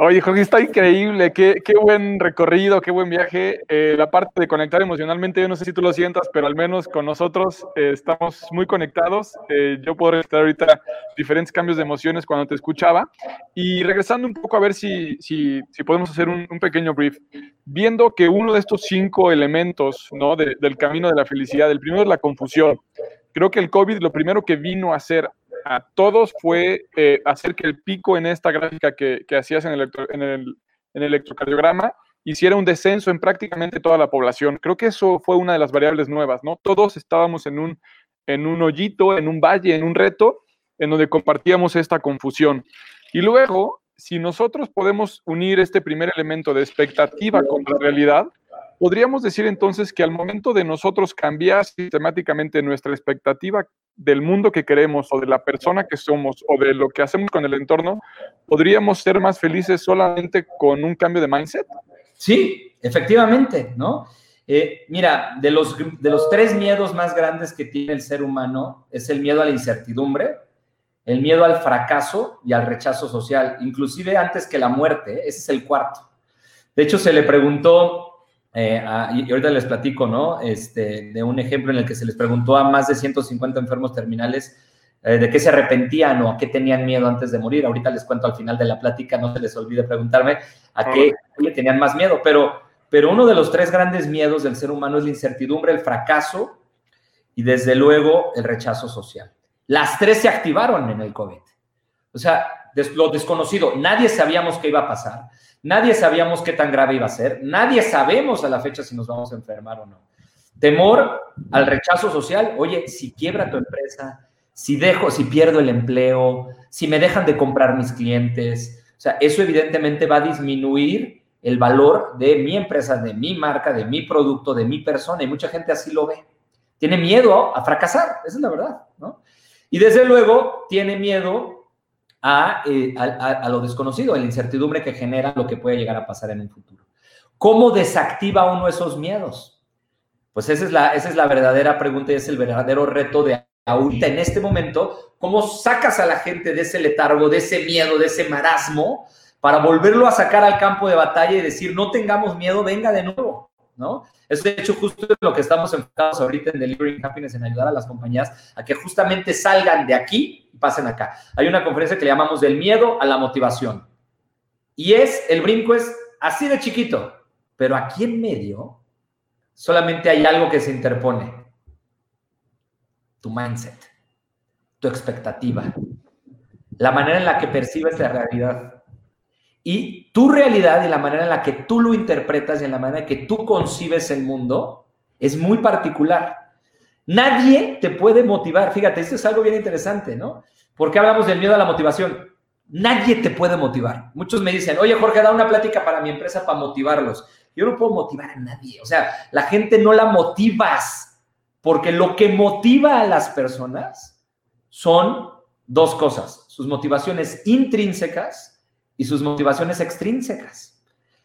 Oye, Jorge, está increíble, qué, qué buen recorrido, qué buen viaje. Eh, la parte de conectar emocionalmente, yo no sé si tú lo sientas, pero al menos con nosotros eh, estamos muy conectados. Eh, yo puedo registrar ahorita diferentes cambios de emociones cuando te escuchaba. Y regresando un poco a ver si, si, si podemos hacer un, un, pequeño brief. Viendo que uno de estos cinco elementos ¿no? De, del camino de la felicidad, el primero es la confusión. Creo que el COVID lo primero que vino a hacer a todos fue eh, hacer que el pico en esta gráfica que, hacías en el, en, el, electrocardiograma hiciera un descenso en prácticamente toda la población. Creo que eso fue una de las variables nuevas, ¿no? Todos estábamos en un, en un hoyito, en un valle, en un reto, en donde compartíamos esta confusión. Y luego, si nosotros podemos unir este primer elemento de expectativa con la realidad, podríamos decir entonces que al momento de nosotros cambiar sistemáticamente nuestra expectativa del mundo que queremos o de la persona que somos o de lo que hacemos con el entorno, podríamos ser más felices solamente con un cambio de mindset? Sí, efectivamente, ¿no? Eh, mira, de los, de los tres miedos más grandes que tiene el ser humano es el miedo a la incertidumbre, el miedo al fracaso y al rechazo social, inclusive antes que la muerte, ¿eh? ese es el cuarto. De hecho, se le preguntó eh, y ahorita les platico, ¿no? Este, de un ejemplo en el que se les preguntó a más de 150 enfermos terminales eh, de qué se arrepentían o a qué tenían miedo antes de morir. Ahorita les cuento al final de la plática, no se les olvide preguntarme a qué le tenían más miedo, pero, pero uno de los tres grandes miedos del ser humano es la incertidumbre, el fracaso y desde luego el rechazo social. Las tres se activaron en el COVID. O sea, lo desconocido, nadie sabíamos qué iba a pasar. Nadie sabíamos qué tan grave iba a ser. Nadie sabemos a la fecha si nos vamos a enfermar o no. Temor al rechazo social. Oye, si quiebra tu empresa, si dejo, si pierdo el empleo, si me dejan de comprar mis clientes. O sea, eso evidentemente va a disminuir el valor de mi empresa, de mi marca, de mi producto, de mi persona. Y mucha gente así lo ve. Tiene miedo a fracasar, esa es la verdad, ¿no? Y desde luego tiene miedo eh, a, lo desconocido, a la incertidumbre que genera lo que puede llegar a pasar en un futuro. ¿Cómo desactiva uno esos miedos? Pues esa es la, esa es la verdadera pregunta y es el verdadero reto de ahorita, en este momento, ¿cómo sacas a la gente de ese letargo, de ese miedo, de ese marasmo, para volverlo a sacar al campo de batalla y decir, no tengamos miedo, venga de nuevo, ¿no? Es de hecho justo lo que estamos enfocados ahorita en Delivering Happiness, en ayudar a las compañías a que justamente salgan de aquí pasen acá. Hay una conferencia que le llamamos del miedo a la motivación. Y es, el brinco es así de chiquito, pero aquí en medio solamente hay algo que se interpone. Tu mindset, tu expectativa, la manera en la que percibes la realidad. Y tu realidad y la manera en la que tú lo interpretas y en la manera en que tú concibes el mundo es muy particular. Nadie te puede motivar. Fíjate, esto es algo bien interesante, ¿no? ¿Por qué hablamos del miedo a la motivación? Nadie te puede motivar. Muchos me dicen, oye Jorge, da una plática para mi empresa para motivarlos. Yo no puedo motivar a nadie. O sea, la gente no la motivas, porque lo que motiva a las personas son dos cosas, sus motivaciones intrínsecas y sus motivaciones extrínsecas.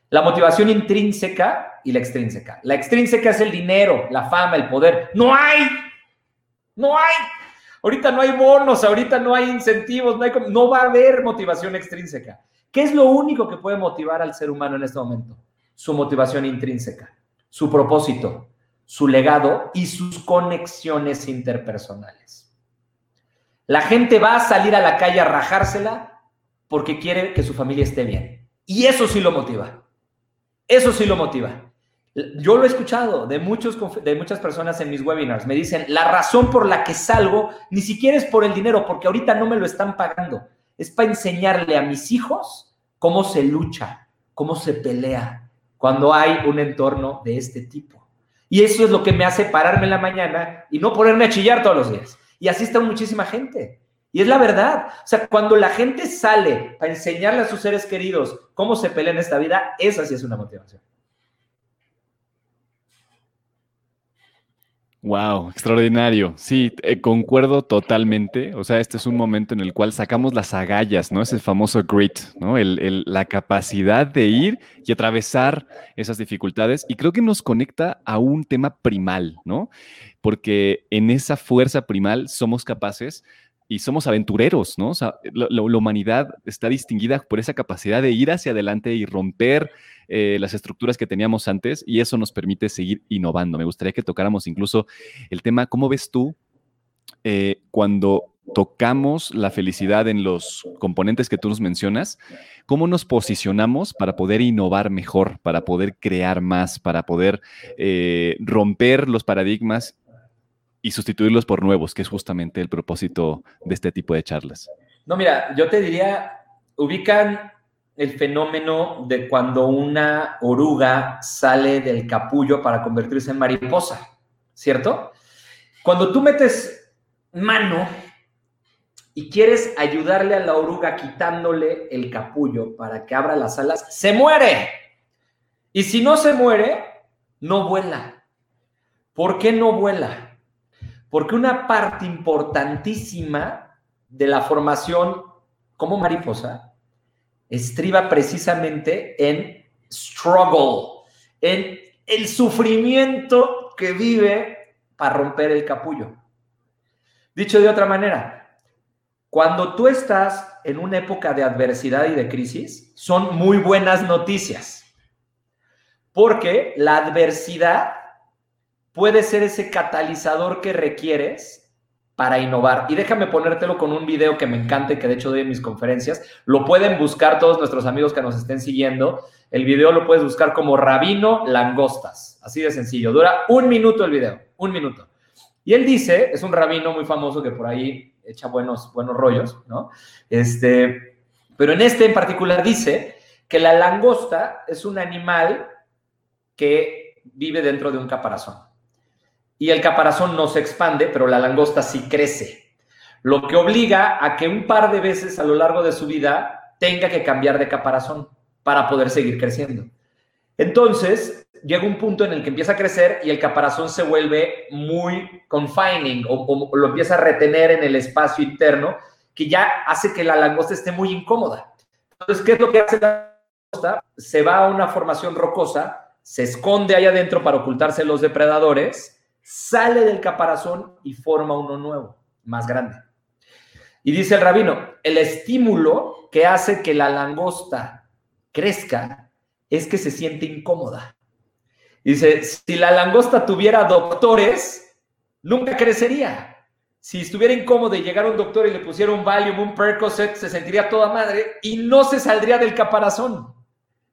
La motivación intrínseca y la extrínseca. La extrínseca es el dinero, la fama, el poder. No hay, no hay. Ahorita no hay bonos, ahorita no hay incentivos, no, hay, no va a haber motivación extrínseca. ¿Qué es lo único que puede motivar al ser humano en este momento? Su motivación intrínseca, su propósito, su legado y sus conexiones interpersonales. La gente va a salir a la calle a rajársela porque quiere que su familia esté bien. Y eso sí lo motiva. Eso sí lo motiva. Yo lo he escuchado de, muchos, de muchas personas en mis webinars. Me dicen, la razón por la que salgo ni siquiera es por el dinero, porque ahorita no me lo están pagando. Es para enseñarle a mis hijos cómo se lucha, cómo se pelea cuando hay un entorno de este tipo. Y eso es lo que me hace pararme en la mañana y no ponerme a chillar todos los días. Y así está muchísima gente. Y es la verdad. O sea, cuando la gente sale a enseñarle a sus seres queridos cómo se pelea en esta vida, esa sí es una motivación. Wow, extraordinario. Sí, eh, concuerdo totalmente. O sea, este es un momento en el cual sacamos las agallas, ¿no? Es el famoso grit, ¿no? la capacidad de ir y atravesar esas dificultades. Y creo que nos conecta a un tema primal, ¿no? porque en esa fuerza primal somos capaces y somos aventureros, ¿no? O sea, la, humanidad está distinguida por esa capacidad de ir hacia adelante y romper eh, las estructuras que teníamos antes y eso nos permite seguir innovando. Me gustaría que tocáramos incluso el tema, ¿cómo ves tú eh, cuando tocamos la felicidad en los componentes que tú nos mencionas, cómo nos posicionamos para poder innovar mejor, para poder crear más, para poder eh, romper los paradigmas y sustituirlos por nuevos, que es justamente el propósito de este tipo de charlas. No, mira, yo te diría, ubican el fenómeno de cuando una oruga sale del capullo para convertirse en mariposa, ¿cierto? Cuando tú metes mano y quieres ayudarle a la oruga quitándole el capullo para que abra las alas, se muere. Y si no se muere, no vuela. ¿Por qué no vuela? Porque una parte importantísima de la formación como mariposa estriba precisamente en struggle, en el sufrimiento que vive para romper el capullo. Dicho de otra manera, cuando tú estás en una época de adversidad y de crisis, son muy buenas noticias, porque la adversidad puede ser ese catalizador que requieres para innovar. Y déjame ponértelo con un video que me encanta y que de hecho doy en mis conferencias. Lo pueden buscar todos nuestros amigos que nos estén siguiendo. El video lo puedes buscar como Rabino Langostas. Así de sencillo. Dura un minuto el video, un minuto. Y él dice, es un rabino muy famoso que por ahí echa buenos, buenos rollos, ¿no? Este, pero en este en particular dice que la langosta es un animal que vive dentro de un caparazón y el caparazón no se expande, pero la langosta sí crece, lo que obliga a que un par de veces a lo largo de su vida tenga que cambiar de caparazón para poder seguir creciendo. Entonces, llega un punto en el que empieza a crecer y el caparazón se vuelve muy confining o, lo empieza a retener en el espacio interno que ya hace que la langosta esté muy incómoda. Entonces, ¿qué es lo que hace la langosta? Se va a una formación rocosa, se esconde ahí adentro para ocultarse los depredadores sale del caparazón y forma uno nuevo, más grande. Y dice el rabino, el estímulo que hace que la langosta crezca es que se siente incómoda. Dice, si la langosta tuviera doctores, nunca crecería. Si estuviera incómodo y llegara un doctor y le pusiera un Valium, un Percocet, se sentiría toda madre y no se saldría del caparazón.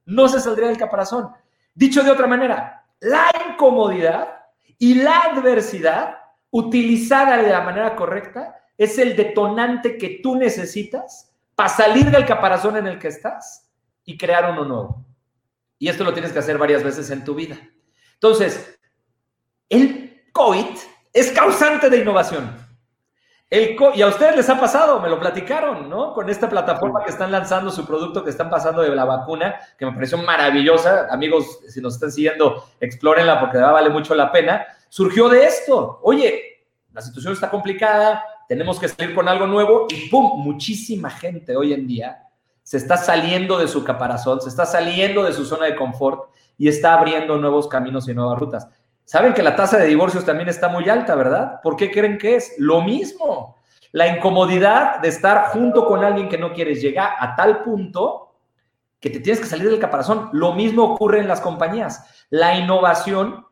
No se saldría del caparazón. Dicho de otra manera, la incomodidad y la adversidad, utilizada de la manera correcta, es el detonante que tú necesitas para salir del caparazón en el que estás y crear uno nuevo. Y esto lo tienes que hacer varias veces en tu vida. Entonces, el COVID es causante de innovación. El y a ustedes les ha pasado, me lo platicaron, ¿no? Con esta plataforma que están lanzando su producto, que están pasando de la vacuna, que me pareció maravillosa. Amigos, si nos están siguiendo, explórenla porque vale mucho la pena. Surgió de esto. Oye, la situación está complicada, tenemos que salir con algo nuevo y ¡pum! Muchísima gente hoy en día se está saliendo de su caparazón, se está saliendo de su zona de confort y está abriendo nuevos caminos y nuevas rutas. Saben que la tasa de divorcios también está muy alta, ¿verdad? ¿Por qué creen que es? Lo mismo. La incomodidad de estar junto con alguien que no quieres llegar a tal punto que te tienes que salir del caparazón. Lo mismo ocurre en las compañías. La innovación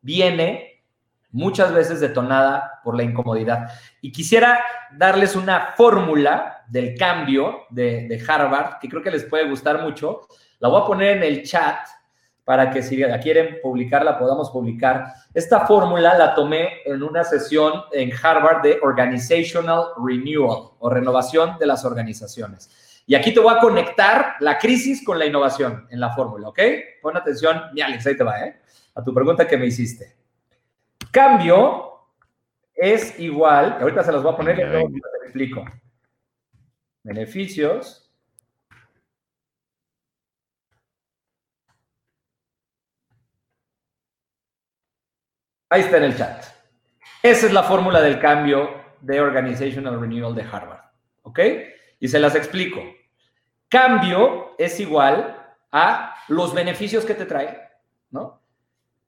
viene muchas veces detonada por la incomodidad. Y quisiera darles una fórmula del cambio de, de Harvard, que creo que les puede gustar mucho. La voy a poner en el chat para que si la quieren publicarla podamos publicar. Esta fórmula la tomé en una sesión en Harvard de Organizational Renewal o renovación de las organizaciones. Y aquí te voy a conectar la crisis con la innovación en la fórmula, ¿ok? Pon atención, mi Alex, ahí te va, ¿eh? A tu pregunta que me hiciste. Cambio es igual, ahorita se las voy a poner y luego te explico. Beneficios Ahí está en el chat. Esa es la fórmula del cambio de Organizational Renewal de Harvard. ¿Ok? Y se las explico. Cambio es igual a los beneficios que te trae, ¿no?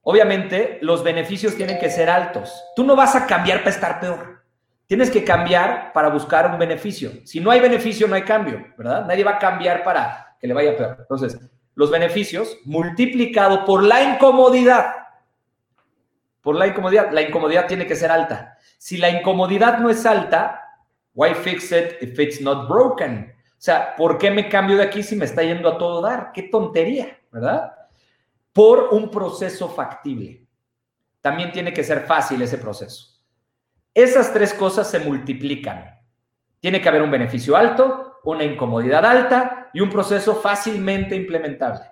Obviamente, los beneficios tienen que ser altos. Tú no vas a cambiar para estar peor. Tienes que cambiar para buscar un beneficio. Si no hay beneficio, no hay cambio, ¿verdad? Nadie va a cambiar para que le vaya peor. Entonces, los beneficios multiplicado por la incomodidad por la incomodidad. La incomodidad tiene que ser alta. Si la incomodidad no es alta, why fix it if it's not broken? O sea, ¿por qué me cambio de aquí si me está yendo a todo dar? Qué tontería, ¿verdad? Por un proceso factible. También tiene que ser fácil ese proceso. Esas tres cosas se multiplican. Tiene que haber un beneficio alto, una incomodidad alta y un proceso fácilmente implementable.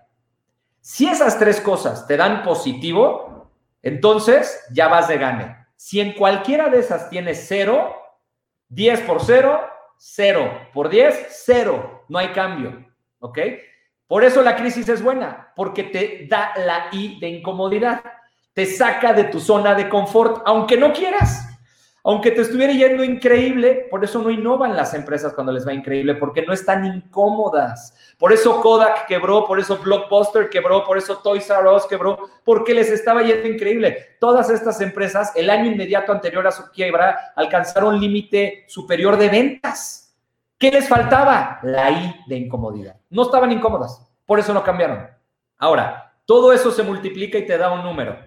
Si esas tres cosas te dan positivo, entonces, ya vas de gane. Si en cualquiera de esas tienes cero, 10 por cero, cero. Por 10, cero. No hay cambio. ¿Ok? Por eso la crisis es buena, porque te da la I de incomodidad. Te saca de tu zona de confort, aunque no quieras. Aunque te estuviera yendo increíble, por eso no innovan las empresas cuando les va increíble, porque no están incómodas. Por eso Kodak quebró, por eso Blockbuster quebró, por eso Toys R Us quebró, porque les estaba yendo increíble. Todas estas empresas, el año inmediato anterior a su quiebra, alcanzaron un límite superior de ventas. ¿Qué les faltaba? La I de incomodidad. No estaban incómodas, por eso no cambiaron. Ahora, todo eso se multiplica y te da un número.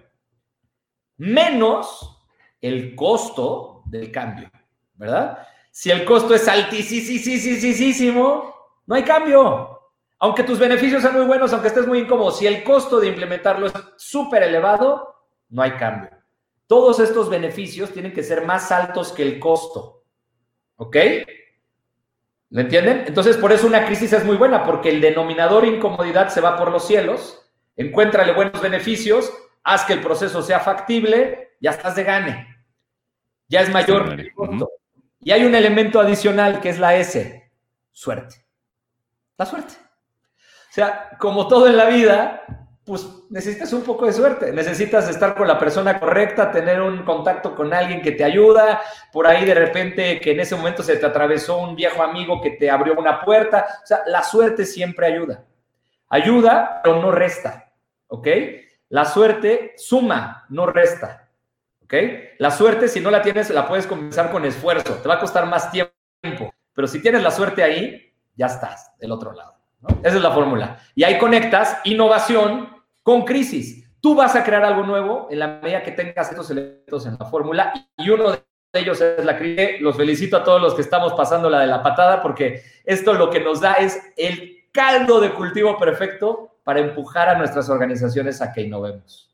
Menos el costo del cambio, ¿verdad? Si el costo es altísimo, no hay cambio. Aunque tus beneficios sean muy buenos, aunque estés muy incómodo, si el costo de implementarlo es súper elevado, no hay cambio. Todos estos beneficios tienen que ser más altos que el costo. ¿Ok? ¿Me entienden? Entonces, por eso una crisis es muy buena, porque el denominador incomodidad se va por los cielos, encuéntrale buenos beneficios, haz que el proceso sea factible, ya estás de gane ya es mayor Y hay un elemento adicional que es la S, suerte. La suerte. O sea, como todo en la vida, pues necesitas un poco de suerte, necesitas estar con la persona correcta, tener un contacto con alguien que te ayuda, por ahí de repente que en ese momento se te atravesó un viejo amigo que te abrió una puerta, o sea, la suerte siempre ayuda. Ayuda, pero no resta, ¿ok? La suerte suma, no resta. ¿Ok? La suerte, si no la tienes, la puedes comenzar con esfuerzo. Te va a costar más tiempo. Pero si tienes la suerte ahí, ya estás del otro lado. Esa es la fórmula. Y ahí conectas innovación con crisis. Tú vas a crear algo nuevo en la medida que tengas estos elementos en la fórmula. Y uno de ellos es la crisis. Los felicito a todos los que estamos pasando la de la patada, porque esto lo que nos da es el caldo de cultivo perfecto para empujar a nuestras organizaciones a que innovemos.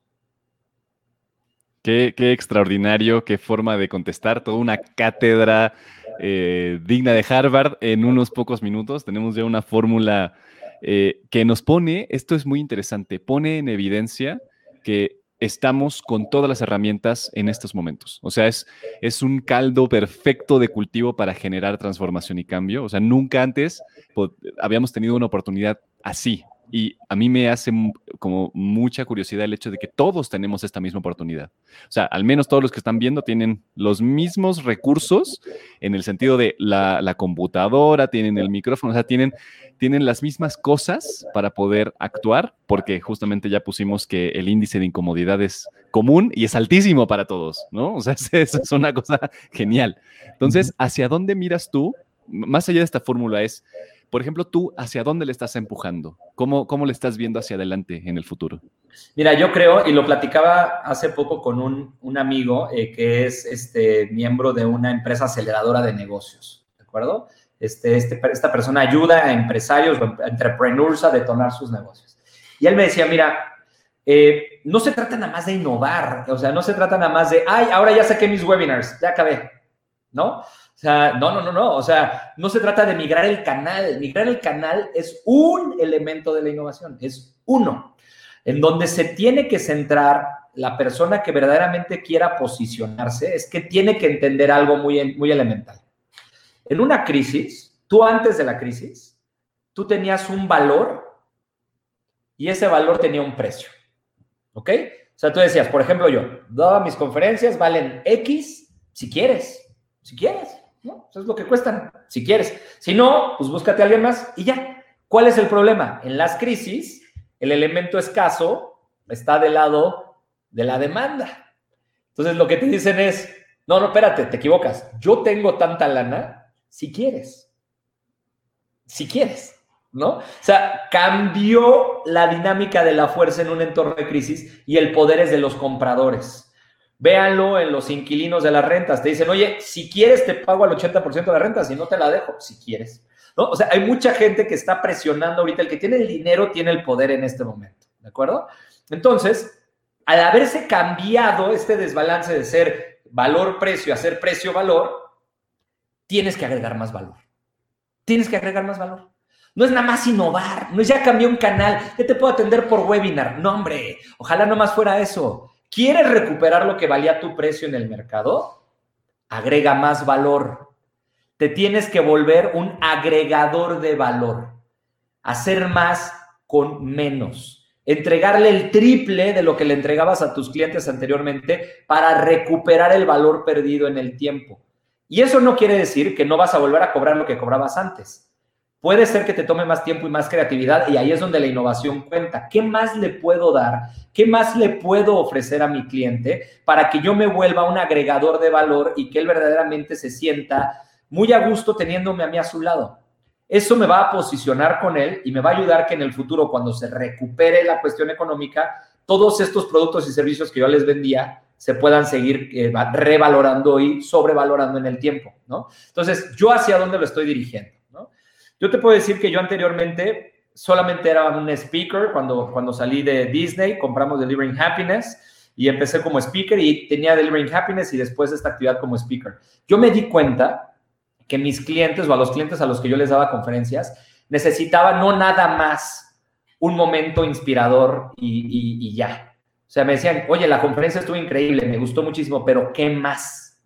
Qué, extraordinario, qué forma de contestar, toda una cátedra eh, digna de Harvard en unos pocos minutos. Tenemos ya una fórmula eh, que nos pone, esto es muy interesante, pone en evidencia que estamos con todas las herramientas en estos momentos. O sea, es, es un caldo perfecto de cultivo para generar transformación y cambio. O sea, nunca antes habíamos tenido una oportunidad así. Y a mí me hace como mucha curiosidad el hecho de que todos tenemos esta misma oportunidad. O sea, al menos todos los que están viendo tienen los mismos recursos en el sentido de la, la computadora, tienen el micrófono, o sea, tienen tienen las mismas cosas para poder actuar, porque justamente ya pusimos que el índice de incomodidad es común y es altísimo para todos, ¿no? O sea, eso es una cosa genial. Entonces, ¿hacia dónde miras tú? Más allá de esta fórmula es, por ejemplo, tú, ¿hacia dónde le estás empujando? ¿Cómo, cómo le estás viendo hacia adelante en el futuro? Mira, yo creo, y lo platicaba hace poco con un, un amigo eh, que es este, miembro de una empresa aceleradora de negocios, ¿de acuerdo? Este, este, esta persona ayuda a empresarios o entrepreneurs a detonar sus negocios. Y él me decía, mira, eh, no se trata nada más de innovar, o sea, no se trata nada más de, ay, ahora ya saqué mis webinars, ya acabé, ¿no? O sea, no, no, no, no, o sea, no se trata de migrar el canal, migrar el canal es un elemento de la innovación, es uno, en donde se tiene que centrar la persona que verdaderamente quiera posicionarse, es que tiene que entender algo muy, muy elemental. En una crisis, tú antes de la crisis, tú tenías un valor y ese valor tenía un precio. ¿Ok? O sea, tú decías, por ejemplo, yo, todas mis conferencias valen X si quieres, si quieres, ¿no? Eso es lo que cuestan, si quieres. Si no, pues búscate a alguien más y ya. ¿Cuál es el problema? En las crisis, el elemento escaso está del lado de la demanda. Entonces, lo que te dicen es, no, no, espérate, te equivocas. Yo tengo tanta lana si quieres. Si quieres, ¿no? O sea, cambió la dinámica de la fuerza en un entorno de crisis y el poder es de los compradores. Véanlo en los inquilinos de las rentas. Te dicen, oye, si quieres te pago al 80% de la renta, si no te la dejo, si quieres. ¿No? O sea, hay mucha gente que está presionando ahorita. El que tiene el dinero tiene el poder en este momento. ¿De acuerdo? Entonces, al haberse cambiado este desbalance de ser valor-precio a ser precio-valor, tienes que agregar más valor. Tienes que agregar más valor. No es nada más innovar, no es ya cambié un canal, ya te puedo atender por webinar. No, hombre, ojalá no más fuera eso. ¿Quieres recuperar lo que valía tu precio en el mercado? Agrega más valor. Te tienes que volver un agregador de valor. Hacer más con menos. Entregarle el triple de lo que le entregabas a tus clientes anteriormente para recuperar el valor perdido en el tiempo. Y eso no quiere decir que no vas a volver a cobrar lo que cobrabas antes. Puede ser que te tome más tiempo y más creatividad y ahí es donde la innovación cuenta. ¿Qué más le puedo dar? ¿Qué más le puedo ofrecer a mi cliente para que yo me vuelva un agregador de valor y que él verdaderamente se sienta muy a gusto teniéndome a mí a su lado? Eso me va a posicionar con él y me va a ayudar que en el futuro, cuando se recupere la cuestión económica, todos estos productos y servicios que yo les vendía se puedan seguir eh, revalorando y sobrevalorando en el tiempo, ¿no? Entonces, ¿yo hacia dónde lo estoy dirigiendo? Yo te puedo decir que yo anteriormente solamente era un speaker cuando, cuando salí de Disney, compramos Delivering Happiness y empecé como speaker y tenía Delivering Happiness y después esta actividad como speaker. Yo me di cuenta que mis clientes o a los clientes a los que yo les daba conferencias necesitaban no nada más un momento inspirador y ya, o sea, me decían, oye, la conferencia estuvo increíble, me gustó muchísimo, pero ¿qué más?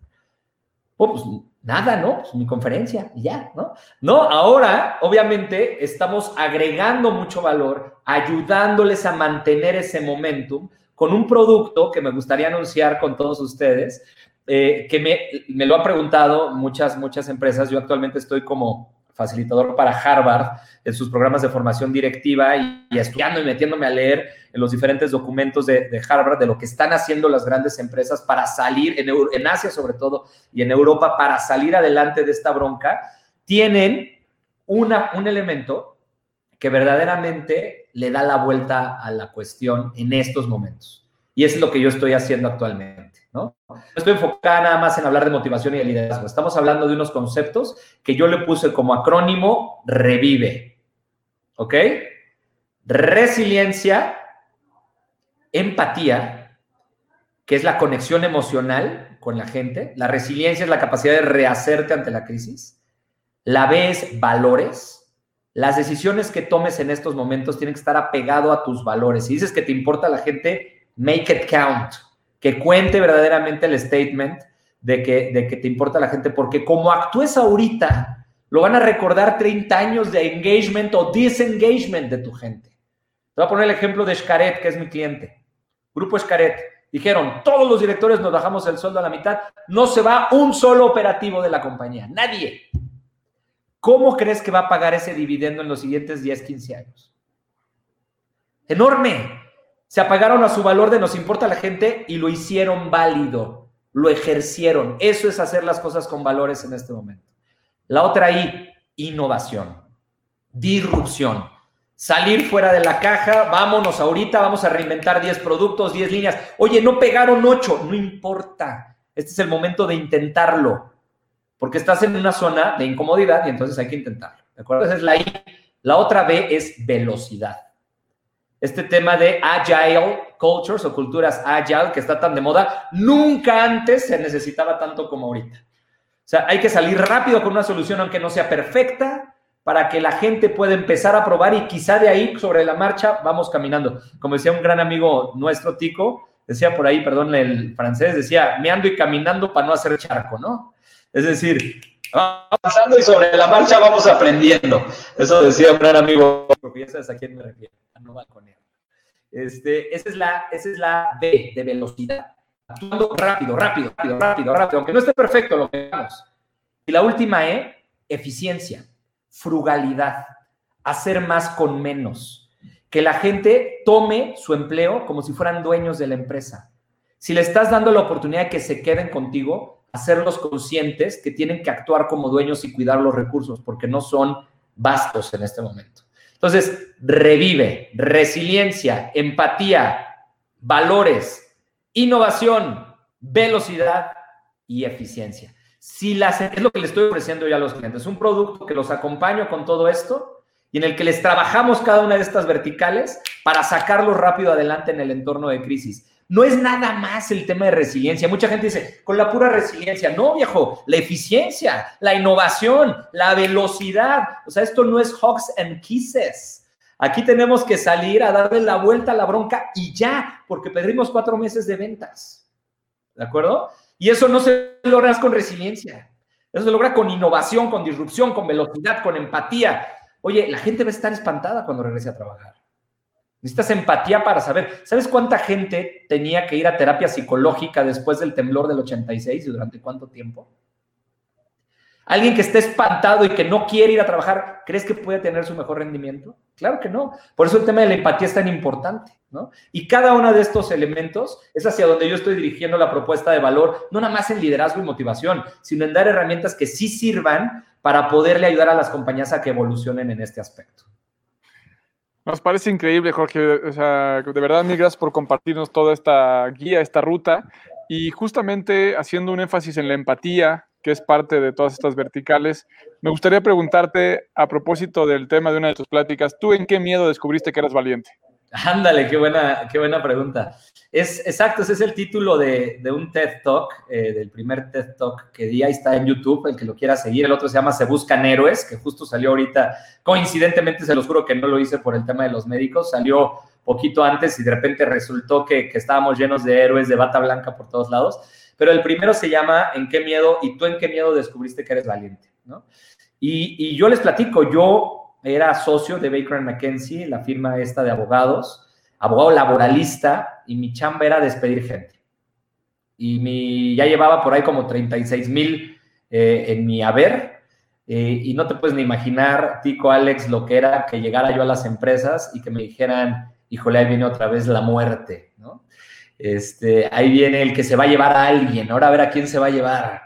Oh, pues nada, ¿no? Pues mi conferencia y ya, ¿no? No, ahora, obviamente, estamos agregando mucho valor, ayudándoles a mantener ese momentum con un producto que me gustaría anunciar con todos ustedes, eh, que me, me lo han preguntado muchas, muchas empresas. Yo actualmente estoy como facilitador para Harvard en sus programas de formación directiva y, estudiando y metiéndome a leer en los diferentes documentos de, Harvard de lo que están haciendo las grandes empresas para salir, en, Asia sobre todo y en Europa, para salir adelante de esta bronca, tienen un elemento que verdaderamente le da la vuelta a la cuestión en estos momentos. Y eso es lo que yo estoy haciendo actualmente. ¿No? estoy enfocada nada más en hablar de motivación y de liderazgo. Estamos hablando de unos conceptos que yo le puse como acrónimo REVIVE. ¿Ok? Resiliencia, empatía, que es la conexión emocional con la gente. La resiliencia es la capacidad de rehacerte ante la crisis. La B es valores. Las decisiones que tomes en estos momentos tienen que estar apegado a tus valores. Si dices que te importa la gente, make it count, que cuente verdaderamente el statement de que, de que te importa la gente, porque como actúes ahorita, lo van a recordar 30 años de engagement o disengagement de tu gente. Te voy a poner el ejemplo de Xcaret, que es mi cliente. Grupo Xcaret. Dijeron, todos los directores nos bajamos el sueldo a la mitad, no se va un solo operativo de la compañía, nadie. ¿Cómo crees que va a pagar ese dividendo en los siguientes 10, 15 años? Enorme. Se apagaron a su valor de nos importa la gente y lo hicieron válido, lo ejercieron. Eso es hacer las cosas con valores en este momento. La otra ahí, innovación, disrupción. Salir fuera de la caja, vámonos ahorita, vamos a reinventar 10 productos, 10 líneas. Oye, no pegaron 8, no importa. Este es el momento de intentarlo, porque estás en una zona de incomodidad y entonces hay que intentarlo. ¿De acuerdo? Esa es la I. La otra B es velocidad. Este tema de agile cultures o culturas agile que está tan de moda, nunca antes se necesitaba tanto como ahorita. O sea, hay que salir rápido con una solución, aunque no sea perfecta, para que la gente pueda empezar a probar y quizá de ahí, sobre la marcha, vamos caminando. Como decía un gran amigo nuestro, Tico, decía por ahí, perdón, el francés, decía, me ando y caminando para no hacer charco, ¿no? Es decir, pasando y sobre la marcha vamos aprendiendo. Eso decía un gran amigo, sabes a quién me refiero, a no balconear. Este, esa, es la, esa es la B de velocidad actuando rápido, rápido, rápido, rápido, rápido, aunque no esté perfecto lo que hagamos. Y la última E, eficiencia, frugalidad, hacer más con menos. Que la gente tome su empleo como si fueran dueños de la empresa. Si le estás dando la oportunidad de que se queden contigo, hacerlos conscientes que tienen que actuar como dueños y cuidar los recursos, porque no son vastos en este momento. Entonces, revive, resiliencia, empatía, valores, innovación, velocidad y eficiencia. Si las, es lo que le estoy ofreciendo ya a los clientes, un producto que los acompaño con todo esto y en el que les trabajamos cada una de estas verticales para sacarlos rápido adelante en el entorno de crisis. No es nada más el tema de resiliencia. Mucha gente dice, con la pura resiliencia. No, viejo, la eficiencia, la innovación, la velocidad. O sea, esto no es hugs and kisses. Aquí tenemos que salir a darle la vuelta a la bronca y ya, porque perdimos cuatro meses de ventas. ¿De acuerdo? Y eso no se logra con resiliencia. Eso se logra con innovación, con disrupción, con velocidad, con empatía. Oye, la gente va a estar espantada cuando regrese a trabajar. Necesitas empatía para saber. ¿Sabes cuánta gente tenía que ir a terapia psicológica después del temblor del 86 y durante cuánto tiempo? Alguien que esté espantado y que no quiere ir a trabajar, ¿crees que puede tener su mejor rendimiento? Claro que no. Por eso el tema de la empatía es tan importante, ¿no? Y cada uno de estos elementos es hacia donde yo estoy dirigiendo la propuesta de valor, no nada más en liderazgo y motivación, sino en dar herramientas que sí sirvan para poderle ayudar a las compañías a que evolucionen en este aspecto. Nos parece increíble, Jorge. De verdad, mil gracias por compartirnos toda esta guía, esta ruta. Y justamente haciendo un énfasis en la empatía, que es parte de todas estas verticales. Me gustaría preguntarte a propósito del tema de una de tus pláticas, ¿tú en qué miedo descubriste que eras valiente? Ándale, qué buena, qué buena pregunta. Es exacto, ese es el título de, un TED Talk, eh, del primer TED Talk que di, ahí está en YouTube, el que lo quiera seguir. El otro se llama Se Buscan Héroes, que justo salió ahorita. Coincidentemente, se los juro que no lo hice por el tema de los médicos, salió poquito antes y de repente resultó que, estábamos llenos de héroes de bata blanca por todos lados. Pero el primero se llama ¿En qué miedo? y tú en qué miedo descubriste que eres valiente, ¿no? Y, yo les platico, yo era socio de Baker McKenzie, la firma esta de abogados, abogado laboralista, y mi chamba era despedir gente. Y mi, ya llevaba por ahí como 36 mil eh, en mi haber, eh, y no te puedes ni imaginar, Tico, Alex, lo que era que llegara yo a las empresas y que me dijeran, híjole, ahí viene otra vez la muerte, ¿no? Este, ahí viene el que se va a llevar a alguien, ahora a ver a quién se va a llevar,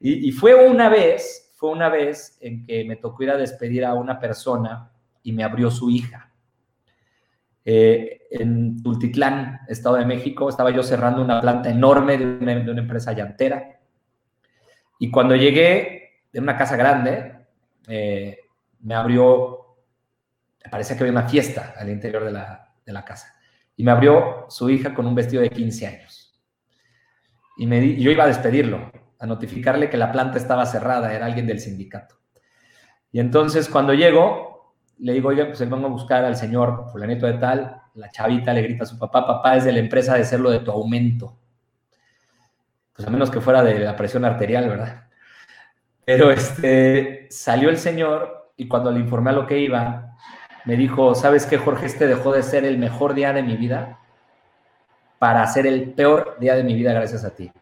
Y, fue una vez, fue una vez en que me tocó ir a despedir a una persona y me abrió su hija. Eh, en Tultitlán, Estado de México, estaba yo cerrando una planta enorme de una, empresa llantera. Y cuando llegué de una casa grande, eh, me abrió, me parecía que había una fiesta al interior de la casa y me abrió su hija con un vestido de 15 años. Y yo iba a despedirlo, a notificarle que la planta estaba cerrada, era alguien del sindicato. Y entonces cuando llego, le digo, oye, pues vengo a buscar al señor fulanito de tal, la chavita le grita a su papá, papá es de la empresa de ser lo de tu aumento. Pues a menos que fuera de la presión arterial, ¿verdad? Pero este, salió el señor y cuando le informé a lo que iba, me dijo, ¿sabes qué, Jorge? Este dejó de ser el mejor día de mi vida para ser el peor día de mi vida gracias a ti.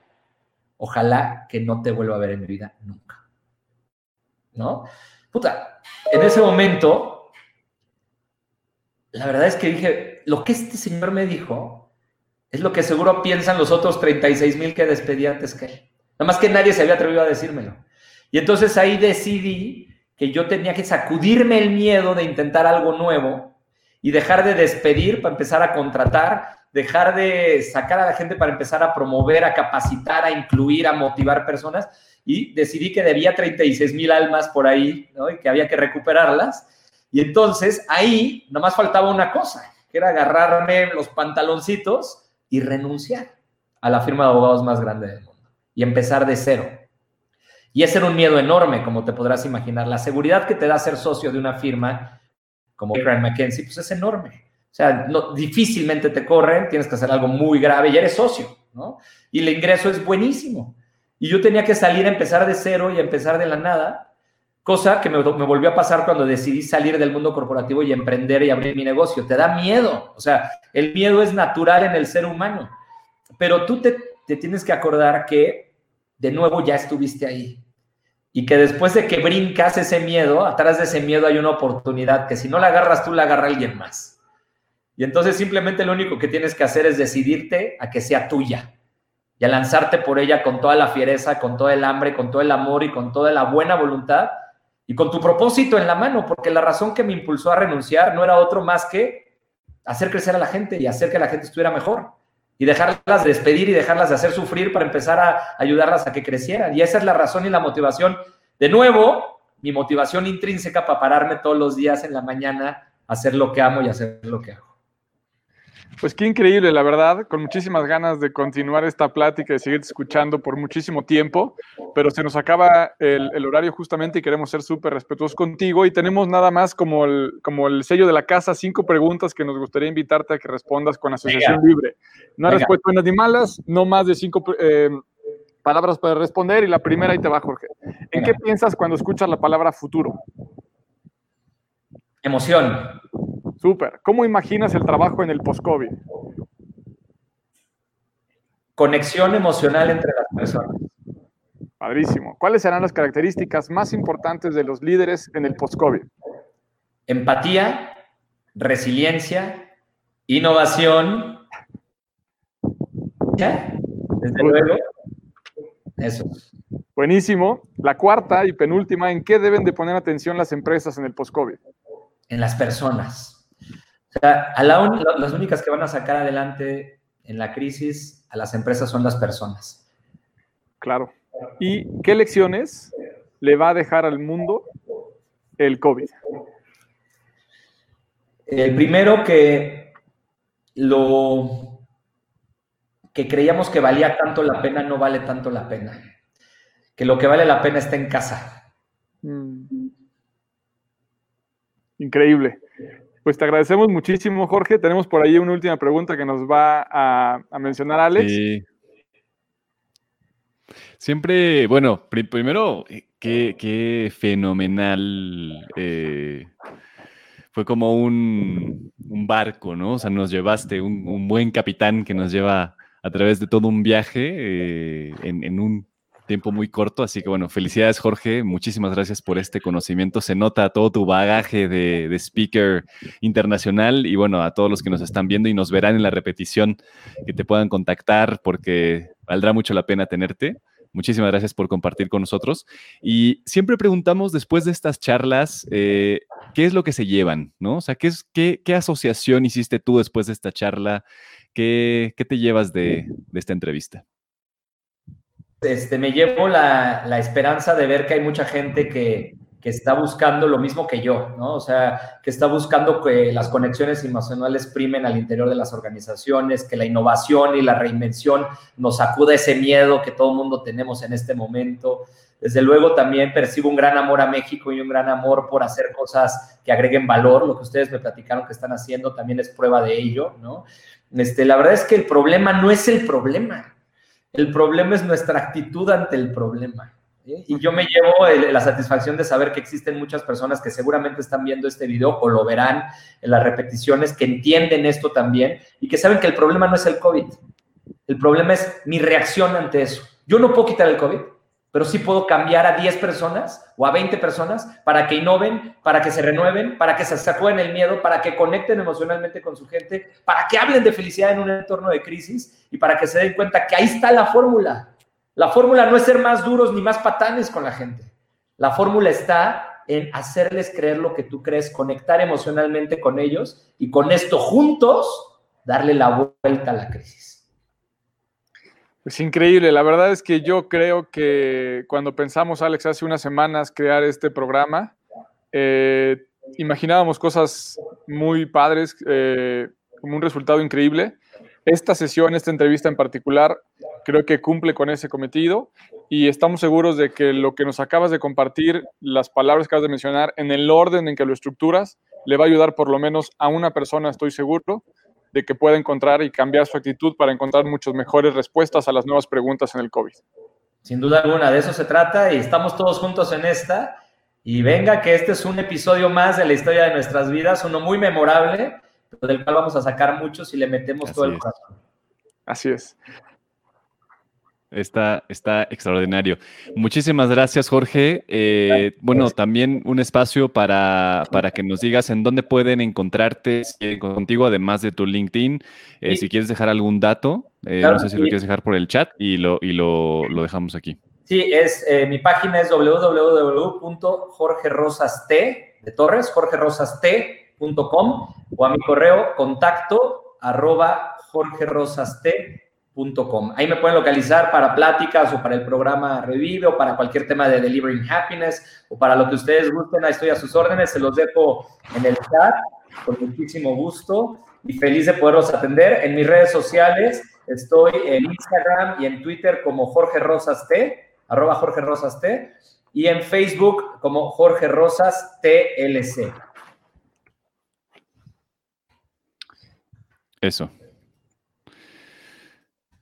Ojalá que no te vuelva a ver en mi vida nunca. ¿No? Puta, en ese momento, la verdad es que dije, lo que este señor me dijo es lo que seguro piensan los otros 36 mil que despedí antes que él. Nada más que nadie se había atrevido a decírmelo. Y entonces ahí decidí que yo tenía que sacudirme el miedo de intentar algo nuevo y dejar de despedir para empezar a contratar, dejar de sacar a la gente para empezar a promover, a capacitar, a incluir, a motivar personas. Y decidí que debía 36 mil almas por ahí y que había que recuperarlas. Y entonces ahí nomás faltaba una cosa, que era agarrarme los pantaloncitos y renunciar a la firma de abogados más grande del mundo y empezar de cero. Y ese era un miedo enorme, como te podrás imaginar. La seguridad que te da ser socio de una firma como Grant McKenzie, pues es enorme. O sea, no, difícilmente te corren, tienes que hacer algo muy grave y eres socio, ¿no? Y el ingreso es buenísimo. Y yo tenía que salir a empezar de cero y a empezar de la nada, cosa que me, volvió a pasar cuando decidí salir del mundo corporativo y emprender y abrir mi negocio. Te da miedo, o sea, el miedo es natural en el ser humano, pero tú te, te tienes que acordar que de nuevo ya estuviste ahí. Y que después de que brincas ese miedo, atrás de ese miedo hay una oportunidad que si no la agarras tú, la agarra alguien más. Y entonces simplemente lo único que tienes que hacer es decidirte a que sea tuya y a lanzarte por ella con toda la fiereza, con todo el hambre, con todo el amor y con toda la buena voluntad y con tu propósito en la mano, porque la razón que me impulsó a renunciar no era otro más que hacer crecer a la gente y hacer que la gente estuviera mejor y dejarlas de despedir y dejarlas de hacer sufrir para empezar a ayudarlas a que crecieran. Y esa es la razón y la motivación. De nuevo, mi motivación intrínseca para pararme todos los días en la mañana a hacer lo que amo y hacer lo que hago. Pues qué increíble, la verdad, con muchísimas ganas de continuar esta plática y seguir escuchando por muchísimo tiempo, pero se nos acaba el, el horario justamente y queremos ser súper respetuosos contigo y tenemos nada más como el, como el sello de la casa, cinco preguntas que nos gustaría invitarte a que respondas con Asociación Venga. Libre. No hay respuestas buenas ni malas, no más de cinco eh, palabras para responder y la primera ahí te va, Jorge. ¿En Venga. qué piensas cuando escuchas la palabra futuro? Emoción. Súper. ¿Cómo imaginas el trabajo en el post-COVID? Conexión emocional entre las personas. Padrísimo. ¿Cuáles serán las características más importantes de los líderes en el post-COVID? Empatía, resiliencia, innovación. ¿Ya? Desde luego. Eso. Buenísimo. La cuarta y penúltima, ¿en qué deben de poner atención las empresas en el post-COVID? En las personas. O sea, a la un, las únicas que van a sacar adelante en la crisis a las empresas son las personas. Claro. ¿Y qué lecciones le va a dejar al mundo el COVID? El primero que lo que creíamos que valía tanto la pena no vale tanto la pena. Que lo que vale la pena está en casa. Mm. Increíble. Pues te agradecemos muchísimo, Jorge. Tenemos por ahí una última pregunta que nos va a, mencionar Alex. Sí. Siempre, bueno, pr primero, qué, qué fenomenal. Eh, fue como un, barco, ¿no? O sea, nos llevaste un, buen capitán que nos lleva a través de todo un viaje eh, en un tiempo muy corto, así que bueno, felicidades Jorge, muchísimas gracias por este conocimiento, se nota todo tu bagaje de, speaker internacional y bueno, a todos los que nos están viendo y nos verán en la repetición, que te puedan contactar porque valdrá mucho la pena tenerte. Muchísimas gracias por compartir con nosotros. Y siempre preguntamos después de estas charlas, eh, ¿qué es lo que se llevan? ¿no? O sea, ¿qué, asociación hiciste tú después de esta charla? ¿Qué, te llevas de esta entrevista? Este, me llevo la, la, esperanza de ver que hay mucha gente que, que está buscando lo mismo que yo, ¿no? O sea, que está buscando que las conexiones emocionales primen al interior de las organizaciones, que la innovación y la reinvención nos sacuda ese miedo que todo el mundo tenemos en este momento. Desde luego también percibo un gran amor a México y un gran amor por hacer cosas que agreguen valor. Lo que ustedes me platicaron que están haciendo también es prueba de ello, ¿no? Este, la verdad es que el problema no es el problema. El problema es nuestra actitud ante el problema. Y yo me llevo la satisfacción de saber que existen muchas personas que seguramente están viendo este video o lo verán en las repeticiones, que entienden esto también y que saben que el problema no es el COVID. El problema es mi reacción ante eso. Yo no puedo quitar el COVID, pero sí puedo cambiar a 10 personas o a 20 personas para que innoven, para que se renueven, para que se sacuden el miedo, para que conecten emocionalmente con su gente, para que hablen de felicidad en un entorno de crisis y para que se den cuenta que ahí está la fórmula. La fórmula no es ser más duros ni más patanes con la gente. La fórmula está en hacerles creer lo que tú crees, conectar emocionalmente con ellos y con esto juntos darle la vuelta a la crisis. Es increíble, la verdad es que yo creo que cuando pensamos, Alex, hace unas semanas crear este programa, eh, imaginábamos cosas muy padres, eh, como un resultado increíble. Esta sesión, esta entrevista en particular, creo que cumple con ese cometido y estamos seguros de que lo que nos acabas de compartir, las palabras que acabas de mencionar, en el orden en que lo estructuras, le va a ayudar por lo menos a una persona, estoy seguro, de que pueda encontrar y cambiar su actitud para encontrar muchas mejores respuestas a las nuevas preguntas en el COVID. Sin duda alguna, de eso se trata y estamos todos juntos en esta. Y venga, que este es un episodio más de la historia de nuestras vidas, uno muy memorable, pero del cual vamos a sacar muchos y le metemos todo el corazón. Así es. Está, está extraordinario. Muchísimas gracias, Jorge. Eh, bueno, también un espacio para, para, que nos digas en dónde pueden encontrarte contigo, además de tu LinkedIn. Eh, si quieres dejar algún dato, eh, no sé si lo quieres dejar por el chat y lo, y lo, lo dejamos aquí. Sí, es, mi página es www.jorgerosast de Torres, jorgerosast.com o a mi correo contacto arroba Ahí me pueden localizar para pláticas o para el programa Revive o para cualquier tema de Delivering Happiness o para lo que ustedes gusten. Ahí estoy a sus órdenes. Se los dejo en el chat con muchísimo gusto y feliz de poderlos atender. En mis redes sociales estoy en Instagram y en Twitter como Jorge Rosas T, arroba Jorge Rosas T, y en Facebook como Jorge Rosas TLC. Eso.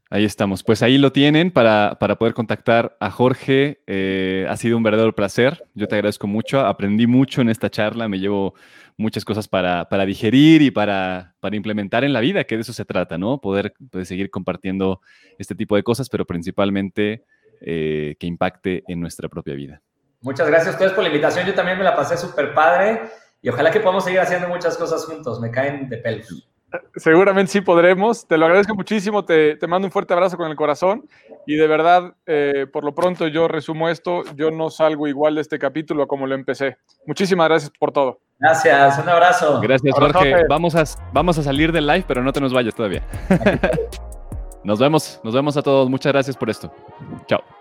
Ahí estamos. Pues ahí lo tienen para, poder contactar a Jorge. Eh, ha sido un verdadero placer. Yo te agradezco mucho. Aprendí mucho en esta charla. Me llevo muchas cosas para, digerir y para, para, implementar en la vida, que de eso se trata, ¿no? Poder, seguir compartiendo este tipo de cosas, pero principalmente eh, que impacte en nuestra propia vida. Muchas gracias a ustedes por la invitación. Yo también me la pasé súper padre y ojalá que podamos seguir haciendo muchas cosas juntos. Me caen de pelos. Seguramente sí podremos. Te lo agradezco muchísimo. Te, mando un fuerte abrazo con el corazón. Y de verdad, eh, por lo pronto yo resumo esto. Yo no salgo igual de este capítulo como lo empecé. Muchísimas gracias por todo. Gracias. Un abrazo. Gracias, Jorge. Vamos a, vamos a salir del live, pero no te nos vayas todavía. nos vemos. Nos vemos a todos. Muchas gracias por esto. Chao.